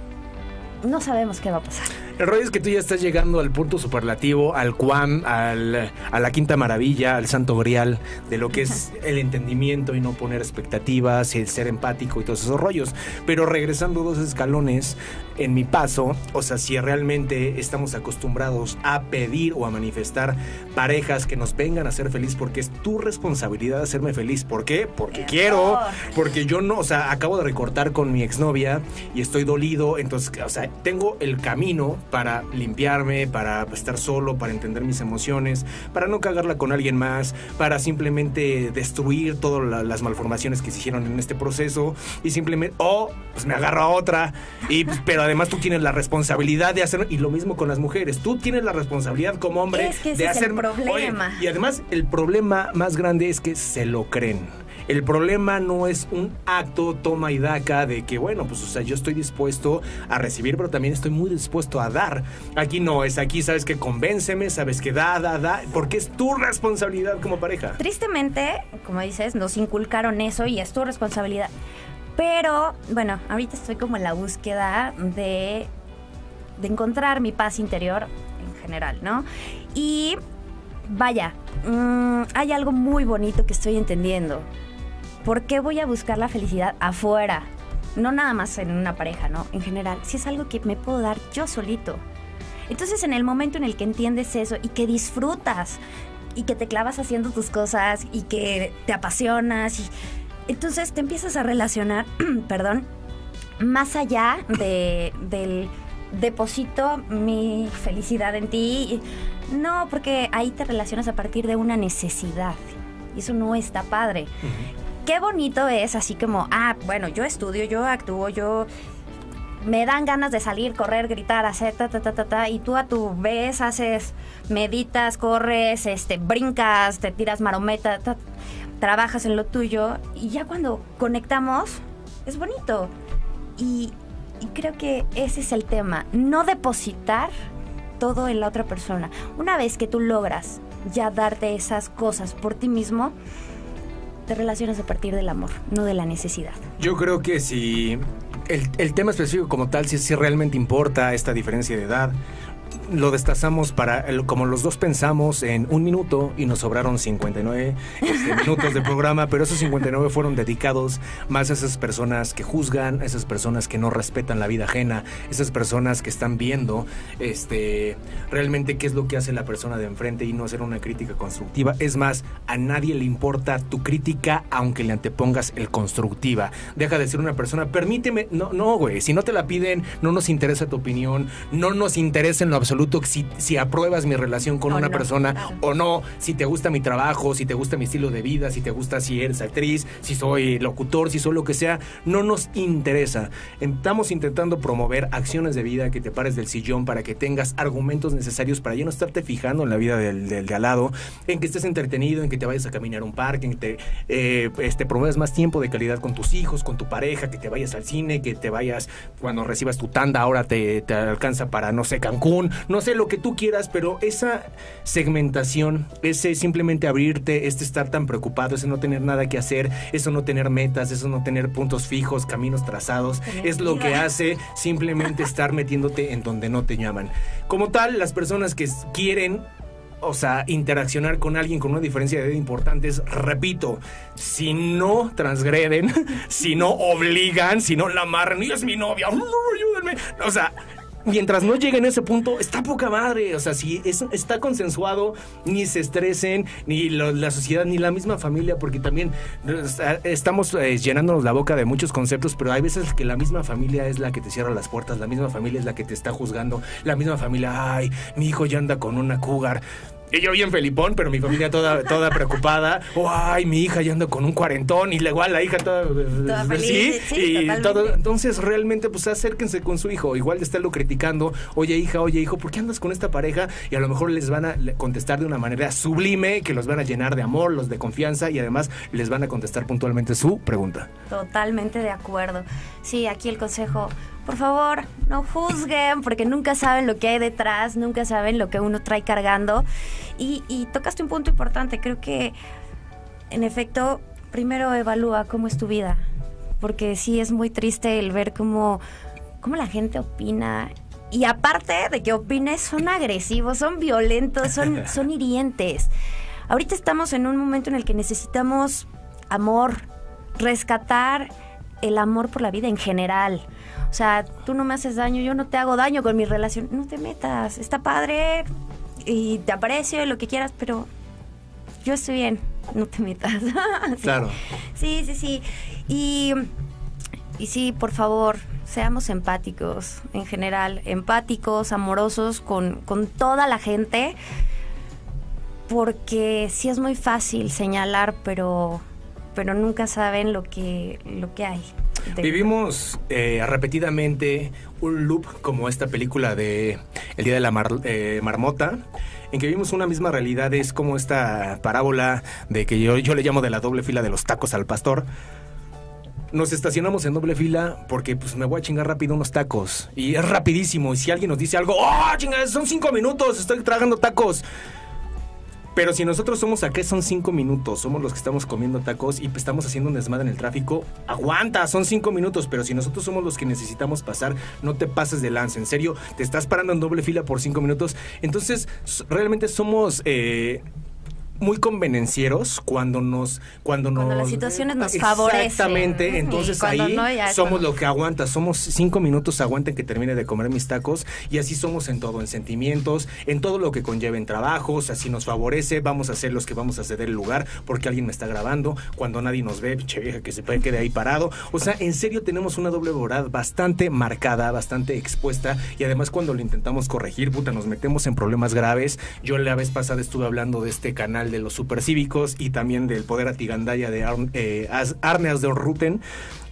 no sabemos qué va a pasar. El rollo es que tú ya estás llegando al punto superlativo, al Juan, al, a la quinta maravilla, al santo grial, de lo que es el entendimiento y no poner expectativas y el ser empático y todos esos rollos. Pero regresando dos escalones en mi paso, o sea, si realmente estamos acostumbrados a pedir o a manifestar parejas que nos vengan a hacer feliz, porque es tu responsabilidad hacerme feliz. ¿Por qué? Porque Eso. quiero, porque yo no, o sea, acabo de recortar con mi exnovia y estoy dolido, entonces, o sea, tengo el camino para limpiarme, para estar solo, para entender mis emociones, para no cagarla con alguien más, para simplemente destruir todas la- las malformaciones que se hicieron en este proceso y simplemente, o pues me agarro a otra, y, pues, pero además tú tienes la responsabilidad de hacerlo, y lo mismo con las mujeres, tú tienes la responsabilidad como hombre Es que ese de es el hacer... problema. y además el problema más grande es que se lo creen. El problema no es un acto toma y daca de que, bueno, pues, o sea, yo estoy dispuesto a recibir, pero también estoy muy dispuesto a dar. Aquí no, es aquí, sabes que convénceme, sabes que da, da, da, porque es tu responsabilidad como pareja. Tristemente, como dices, nos inculcaron eso y es tu responsabilidad. Pero, bueno, ahorita estoy como en la búsqueda de, de encontrar mi paz interior en general, ¿no? Y vaya, mm, hay algo muy bonito que estoy entendiendo. ¿Por qué voy a buscar la felicidad afuera? No nada más en una pareja, ¿no? En general, si es algo que me puedo dar yo solito. Entonces, en el momento en el que entiendes eso y que disfrutas y que te clavas haciendo tus cosas y que te apasionas entonces te empiezas a relacionar, perdón, más allá de, del deposito mi felicidad en ti. No, porque ahí te relacionas a partir de una necesidad. Y eso no está padre. Qué bonito es así como, ah, bueno, yo estudio, yo actúo, yo me dan ganas de salir, correr, gritar, hacer ta ta ta ta ta y tú a tu vez haces meditas, corres, este brincas, te tiras marometa, ta- trabajas en lo tuyo y ya cuando conectamos es bonito. Y, y creo que ese es el tema, no depositar todo en la otra persona. Una vez que tú logras ya darte esas cosas por ti mismo, te relacionas a partir del amor, no de la necesidad. Yo creo que si el, el tema específico como tal, si, si realmente importa esta diferencia de edad, lo destazamos para, como los dos pensamos en un minuto y nos sobraron 59 este, minutos de programa, pero esos 59 fueron dedicados más a esas personas que juzgan, a esas personas que no respetan la vida ajena, esas personas que están viendo este, realmente qué es lo que hace la persona de enfrente y no hacer una crítica constructiva. Es más, a nadie le importa tu crítica aunque le antepongas el constructiva. Deja de ser una persona, permíteme, no, no, güey, si no te la piden, no nos interesa tu opinión, no nos interesa en lo absoluto si, si apruebas mi relación con una no, persona o no, si te gusta mi trabajo, si te gusta mi estilo de vida, si te gusta si eres actriz, si soy locutor, si soy lo que sea, no nos interesa. Estamos intentando promover acciones de vida que te pares del sillón para que tengas argumentos necesarios para ya no estarte fijando en la vida del, del de al lado, en que estés entretenido, en que te vayas a caminar a un parque, en que te eh, este, promuevas más tiempo de calidad con tus hijos, con tu pareja, que te vayas al cine, que te vayas cuando recibas tu tanda, ahora te, te alcanza para, no sé, Cancún, no sé lo que tú quieras, pero esa segmentación, ese simplemente abrirte, este estar tan preocupado, ese no tener nada que hacer, eso no tener metas, eso no tener puntos fijos, caminos trazados, es lo que hace simplemente estar metiéndote en donde no te llaman. Como tal, las personas que quieren o sea, interaccionar con alguien con una diferencia de edad importante es, repito, si no transgreden, si no obligan, si no la amarran, y es mi novia, ayúdenme. O sea, mientras no lleguen a ese punto, está poca madre. O sea, si es- está consensuado, ni se estresen, ni la sociedad, ni la misma familia, porque también estamos eh, llenándonos la boca de muchos conceptos, pero hay veces que la misma familia es la que te cierra las puertas, la misma familia es la que te está juzgando, la misma familia, ay, mi hijo ya anda con una cougar. Y yo bien felipón, pero mi familia toda, toda preocupada. Oh, ay, mi hija ya anda con un cuarentón y igual la hija toda, Toda feliz, sí, y totalmente. todo. Entonces, realmente, pues acérquense con su hijo. Igual de estarlo criticando. Oye, hija, oye, hijo, ¿por qué andas con esta pareja? Y a lo mejor les van a contestar de una manera sublime, que los van a llenar de amor, los de confianza y además les van a contestar puntualmente su pregunta. Totalmente de acuerdo. Sí, aquí el consejo, por favor, no juzguen, porque nunca saben lo que hay detrás, nunca saben lo que uno trae cargando. Y, y tocaste un punto importante, creo que, en efecto, primero evalúa cómo es tu vida, porque sí es muy triste el ver cómo, cómo la gente opina. Y aparte de que opine, son agresivos, son violentos, son, son hirientes. Ahorita estamos en un momento en el que necesitamos amor, rescatar el amor por la vida en general. O sea, tú no me haces daño, yo no te hago daño con mi relación. No te metas, está padre y te aprecio y lo que quieras, pero yo estoy bien, no te metas. Sí. Claro. Sí, sí, sí. Y, y sí, por favor, seamos empáticos en general, empáticos, amorosos con, con toda la gente, porque sí es muy fácil señalar, pero, pero nunca saben lo que, lo que hay. Vivimos eh, repetidamente un loop como esta película de El Día de la eh, Marmota, en que vimos una misma realidad, es como esta parábola de que yo, yo le llamo de la doble fila de los tacos al pastor. Nos estacionamos en doble fila porque pues me voy a chingar rápido unos tacos. Y es rapidísimo. Y si alguien nos dice algo, ¡oh, chinga! Son cinco minutos, estoy tragando tacos. Pero si nosotros somos a qué son cinco minutos, somos los que estamos comiendo tacos y estamos haciendo un desmadre en el tráfico, aguanta, son cinco minutos. Pero si nosotros somos los que necesitamos pasar, no te pases de lance. En serio, te estás parando en doble fila por cinco minutos. Entonces, realmente somos. eh, muy convenencieros cuando nos cuando, Cuando nos las situaciones nos favorecen. exactamente entonces ahí no, somos lo que aguanta somos cinco minutos aguanten que termine de comer mis tacos y así somos en todo en sentimientos en todo lo que conlleva en trabajos así nos favorece vamos a ser los que vamos a ceder el lugar porque alguien me está grabando cuando nadie nos ve pinche vieja que se puede quedar ahí parado. O sea en serio tenemos una doble moral bastante marcada bastante expuesta y además cuando lo intentamos corregir puta nos metemos en problemas graves. Yo la vez pasada estuve hablando de este canal de los supercívicos y también del poder atigandaya de eh, As- Arne Asdorruten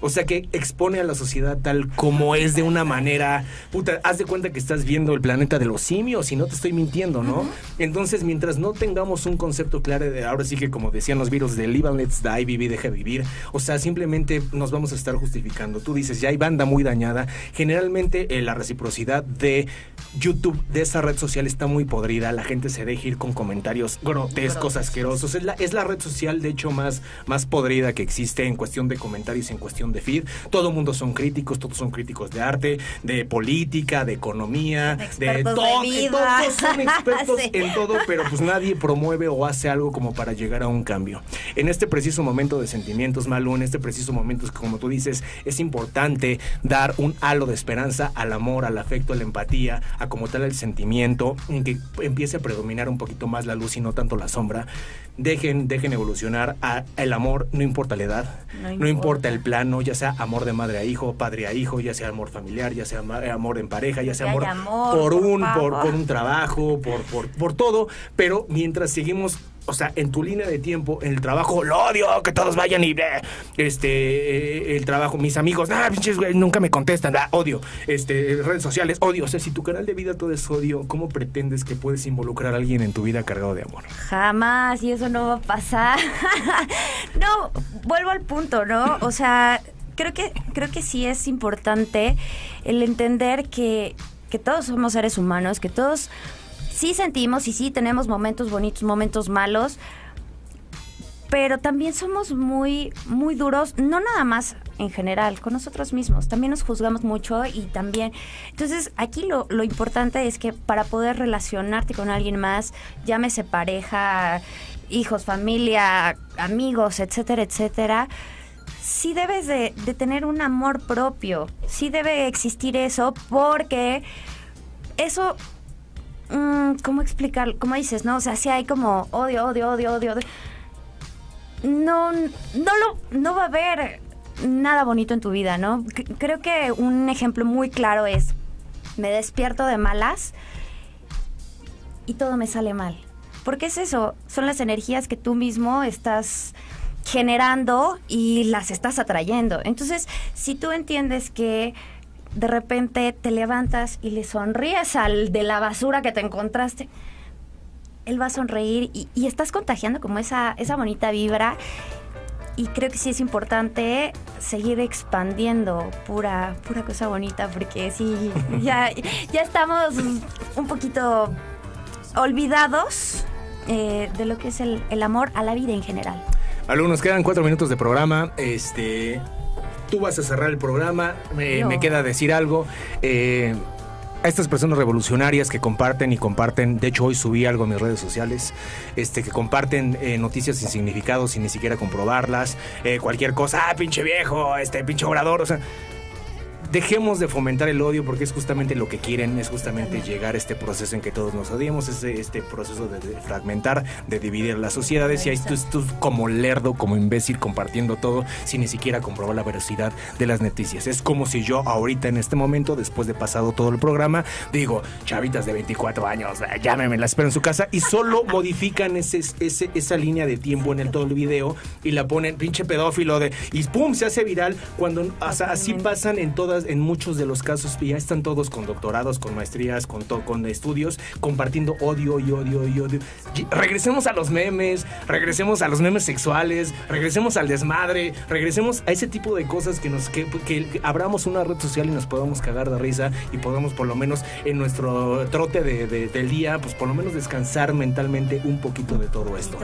o sea que expone a la sociedad tal como es de una manera. Puta, haz de cuenta que estás viendo el planeta de los simios y no te estoy mintiendo, ¿no? Entonces, mientras no tengamos un concepto claro de ahora sí que como decían los virus de live and let's die, vivir, deja vivir, o sea, simplemente nos vamos a estar justificando. Tú dices, ya hay banda muy dañada. Generalmente eh, la reciprocidad de YouTube, de esa red social está muy podrida. La gente se deja ir con comentarios grotescos, asquerosos. Es la, es la red social, de hecho, más, más podrida que existe en cuestión de comentarios, en cuestión de feed. Todo mundo son críticos, todos son críticos de arte, de política, de economía, de todo. Todos son expertos Sí. en todo, pero pues nadie promueve o hace algo como para llegar a un cambio. En este preciso momento de sentimientos, Malu, en este preciso momento, como tú dices, es importante dar un halo de esperanza al amor, al afecto, a la empatía, a como tal el sentimiento, en que empiece a predominar un poquito más la luz y no tanto la sombra. Dejen, dejen evolucionar a el amor, no importa la edad, No no importa. el plano, ya sea amor de madre a hijo, padre a hijo, ya sea amor familiar, ya sea amor en pareja, ya sea amor, por por un por, por un trabajo, por, por, por todo, pero mientras seguimos, o sea, en tu línea de tiempo, el trabajo, lo odio, que todos vayan y eh, este, eh, el trabajo, mis amigos, ah, pinches güey, nunca me contestan, ah, odio, este, redes sociales, odio, o sea, si tu canal de vida todo es odio, ¿cómo pretendes que puedes involucrar a alguien en tu vida cargado de amor? Jamás, y eso no va a pasar. no, vuelvo al punto, ¿no? O sea, creo que, creo que sí es importante el entender que, que todos somos seres humanos, que todos sí sentimos y sí tenemos momentos bonitos, momentos malos, pero también somos muy, muy duros, no nada más en general, con nosotros mismos. También nos juzgamos mucho y también... Entonces, aquí lo, lo importante es que para poder relacionarte con alguien más, llámese pareja, hijos, familia, amigos, etcétera, etcétera, sí debes de, de tener un amor propio, sí debe existir eso porque eso mm, ¿cómo explicar? Como dices, ¿no? O sea, si hay como odio, odio, odio, odio. odio. No, no lo, no va a haber nada bonito en tu vida, ¿no? Creo que un ejemplo muy claro es, me despierto de malas y todo me sale mal. Porque es eso, son las energías que tú mismo estás generando y las estás atrayendo. Entonces, si tú entiendes que de repente te levantas y le sonríes al de la basura que te encontraste, él va a sonreír y, estás contagiando como esa, esa bonita vibra. Y creo que sí es importante seguir expandiendo pura, pura cosa bonita, porque sí, ya, ya estamos un poquito olvidados eh, de lo que es el, el amor a la vida en general. Alumnos, quedan cuatro minutos de programa. Este, tú vas a cerrar el programa. Me, No. me queda decir algo. Eh, a estas personas revolucionarias que comparten y comparten, de hecho hoy subí algo en mis redes sociales, este, que comparten eh, noticias sin significado, sin ni siquiera comprobarlas, eh, cualquier cosa, ah, pinche viejo, este, pinche orador, o sea, dejemos de fomentar el odio porque es justamente lo que quieren, es justamente llegar a este proceso en que todos nos odiemos, este, este proceso de, de fragmentar, de dividir las sociedades y ahí tú, tú como lerdo, como imbécil compartiendo todo sin ni siquiera comprobar la veracidad de las noticias. Es como si yo ahorita en este momento, después de pasado todo el programa, digo, chavitas de 24 años, eh, llámeme, la espero en su casa y solo modifican ese, ese, esa línea de tiempo en el todo el video y la ponen pinche pedófilo de y pum, se hace viral cuando o sea, así pasan en todas en muchos de los casos ya están todos con doctorados, con maestrías, con to- con estudios compartiendo odio y odio y odio. Y regresemos a los memes, regresemos a los memes sexuales, regresemos al desmadre, regresemos a ese tipo de cosas que nos que, que abramos una red social y nos podamos cagar de risa y podamos por lo menos en nuestro trote de- de- del día, pues por lo menos descansar mentalmente un poquito de todo esto.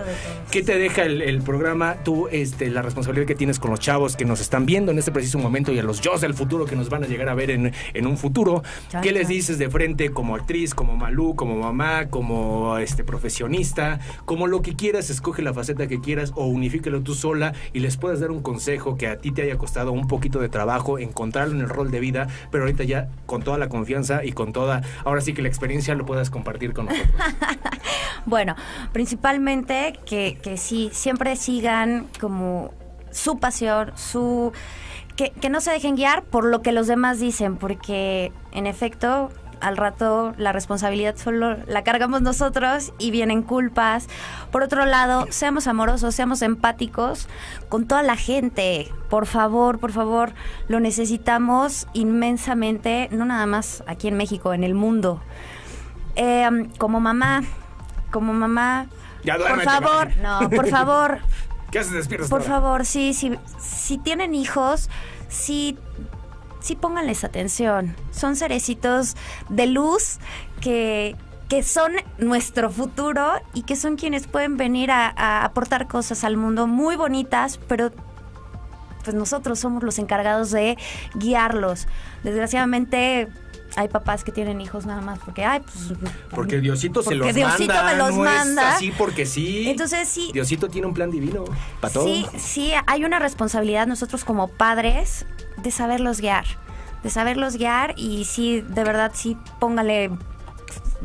¿Qué te deja el, el programa? Tú, este, la responsabilidad que tienes con los chavos que nos están viendo en este preciso momento y a los yo del futuro que nos van a llegar a ver en, en un futuro. ¿Qué les dices de frente como actriz, como Malú, como mamá, como este profesionista, como lo que quieras, escoge la faceta que quieras o unifícalo tú sola y les puedes dar un consejo que a ti te haya costado un poquito de trabajo encontrarlo en el rol de vida, pero ahorita ya con toda la confianza y con toda, ahora sí que la experiencia lo puedas compartir con nosotros. Bueno, principalmente que, que sí, siempre sigan como su pasión, su... Que, que no se dejen guiar por lo que los demás dicen, porque en efecto al rato la responsabilidad solo la cargamos nosotros y vienen culpas. Por otro lado, seamos amorosos, seamos empáticos con toda la gente. Por favor, por favor, lo necesitamos inmensamente, no nada más aquí en México, en el mundo. Eh, como mamá, como mamá, Ya por favor, no, por favor, ¿Qué haces despiertas? por favor, sí, sí, si tienen hijos, sí, sí pónganles atención. Son cerecitos de luz que, que son nuestro futuro y que son quienes pueden venir a, a aportar cosas al mundo muy bonitas, pero pues nosotros somos los encargados de guiarlos. Desgraciadamente hay papás que tienen hijos nada más porque, ay, pues... Porque Diosito se porque los Diosito manda. me los no manda. Es así porque sí. Entonces sí, Diosito tiene un plan divino para todo. Sí, sí, hay una responsabilidad nosotros como padres de saberlos guiar, de saberlos guiar y sí, de verdad, sí, póngale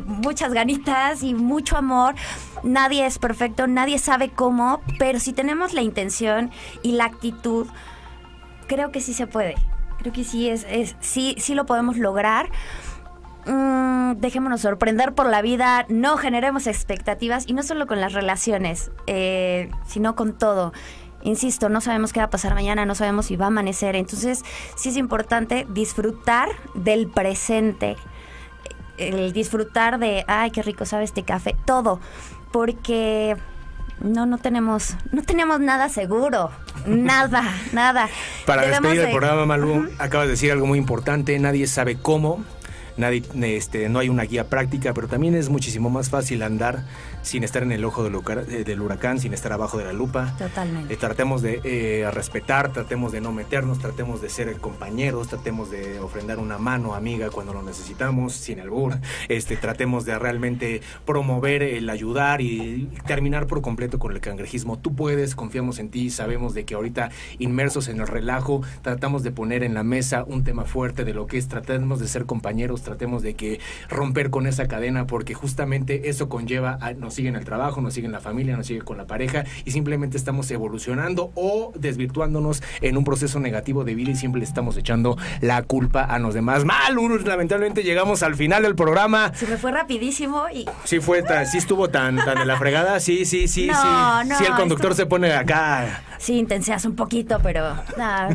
muchas ganitas y mucho amor. Nadie es perfecto, nadie sabe cómo, pero si tenemos la intención y la actitud, creo que sí se puede. Creo que sí es, es sí, sí lo podemos lograr. Mm, dejémonos sorprender por la vida, no generemos expectativas y no solo con las relaciones, eh, sino con todo. Insisto, no sabemos qué va a pasar mañana, no sabemos si va a amanecer, entonces sí es importante disfrutar del presente, el disfrutar de, ay, qué rico sabe este café, todo, porque no, no tenemos, no tenemos nada seguro, nada, nada. Para Debemos despedir el de- programa, Malú, acabas de decir algo muy importante. Nadie sabe cómo. Nadie, este, no hay una guía práctica, pero también es muchísimo más fácil andar sin estar en el ojo del, huracán- eh, del huracán, sin estar abajo de la lupa. Totalmente. Eh, tratemos de eh, respetar, tratemos de no meternos, tratemos de ser compañeros, tratemos de ofrendar una mano amiga cuando lo necesitamos, sin albur. Este, tratemos de realmente promover el ayudar y terminar por completo con el cangrejismo. Tú puedes, confiamos en ti, sabemos de que ahorita inmersos en el relajo, tratamos de poner en la mesa un tema fuerte de lo que es, tratemos de ser compañeros, tratemos de que romper con esa cadena porque justamente eso conlleva, a, nos sigue en el trabajo, nos sigue en la familia, nos sigue con la pareja y simplemente estamos evolucionando o desvirtuándonos en un proceso negativo de vida y siempre le estamos echando la culpa a los demás. Mal, lamentablemente llegamos al final del programa. Se me fue rapidísimo y... Sí fue, tan, sí estuvo tan, tan de la fregada, sí, sí, sí, No, sí. no, sí, el conductor estuvo- se pone acá. Sí, intenseas un poquito, pero nada,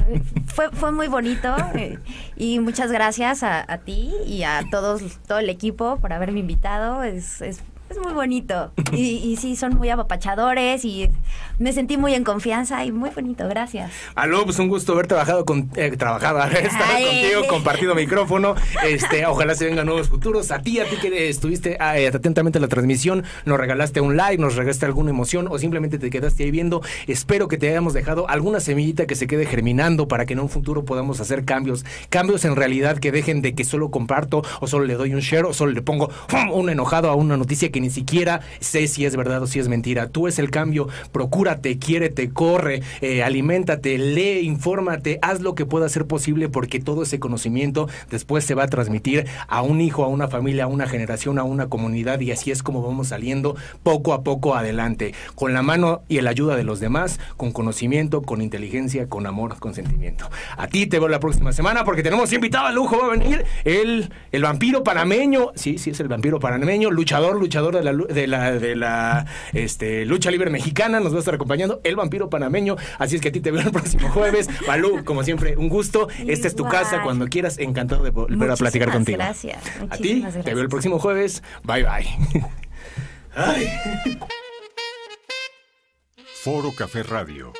fue, fue muy bonito. eh, Y muchas gracias a, a ti y a todos, todo el equipo por haberme invitado. Es, es, es muy bonito. Y, y sí, son muy apapachadores y me sentí muy en confianza y muy bonito. Gracias. Aló, pues un gusto haber trabajado con, eh, trabajado, Ay. contigo, compartido micrófono. Este, ojalá se vengan nuevos futuros. A ti, a ti que estuviste ah, eh, atentamente en la transmisión, nos regalaste un like, nos regalaste alguna emoción o simplemente te quedaste ahí viendo. Espero que te hayamos dejado alguna semillita que se quede germinando para que en un futuro podamos hacer cambios. Cambios en realidad que dejen de que solo comparto o solo le doy un share o solo le pongo un enojado a una noticia que ni siquiera sé si es verdad o si es mentira. Tú es el cambio. Procúrate, quiérete, corre, eh, aliméntate, lee, infórmate, haz lo que pueda ser posible porque todo ese conocimiento después se va a transmitir a un hijo, a una familia, a una generación, a una comunidad y así es como vamos saliendo poco a poco adelante, con la mano y la ayuda de los demás, con conocimiento, con inteligencia, con amor, con sentimiento. A ti te veo la próxima semana porque tenemos invitado al lujo, va a venir el, el vampiro panameño, sí, sí es el vampiro panameño, luchador, luchador de la, de la, de la este, lucha libre mexicana, nos va a estar acompañando el vampiro panameño, así es que a ti te veo el próximo jueves. Balú, como siempre, un gusto, esta es tu casa, cuando quieras, encantado de volver a platicar contigo. gracias, A ti, te veo el próximo jueves, bye bye. Ay. Foro Café Radio.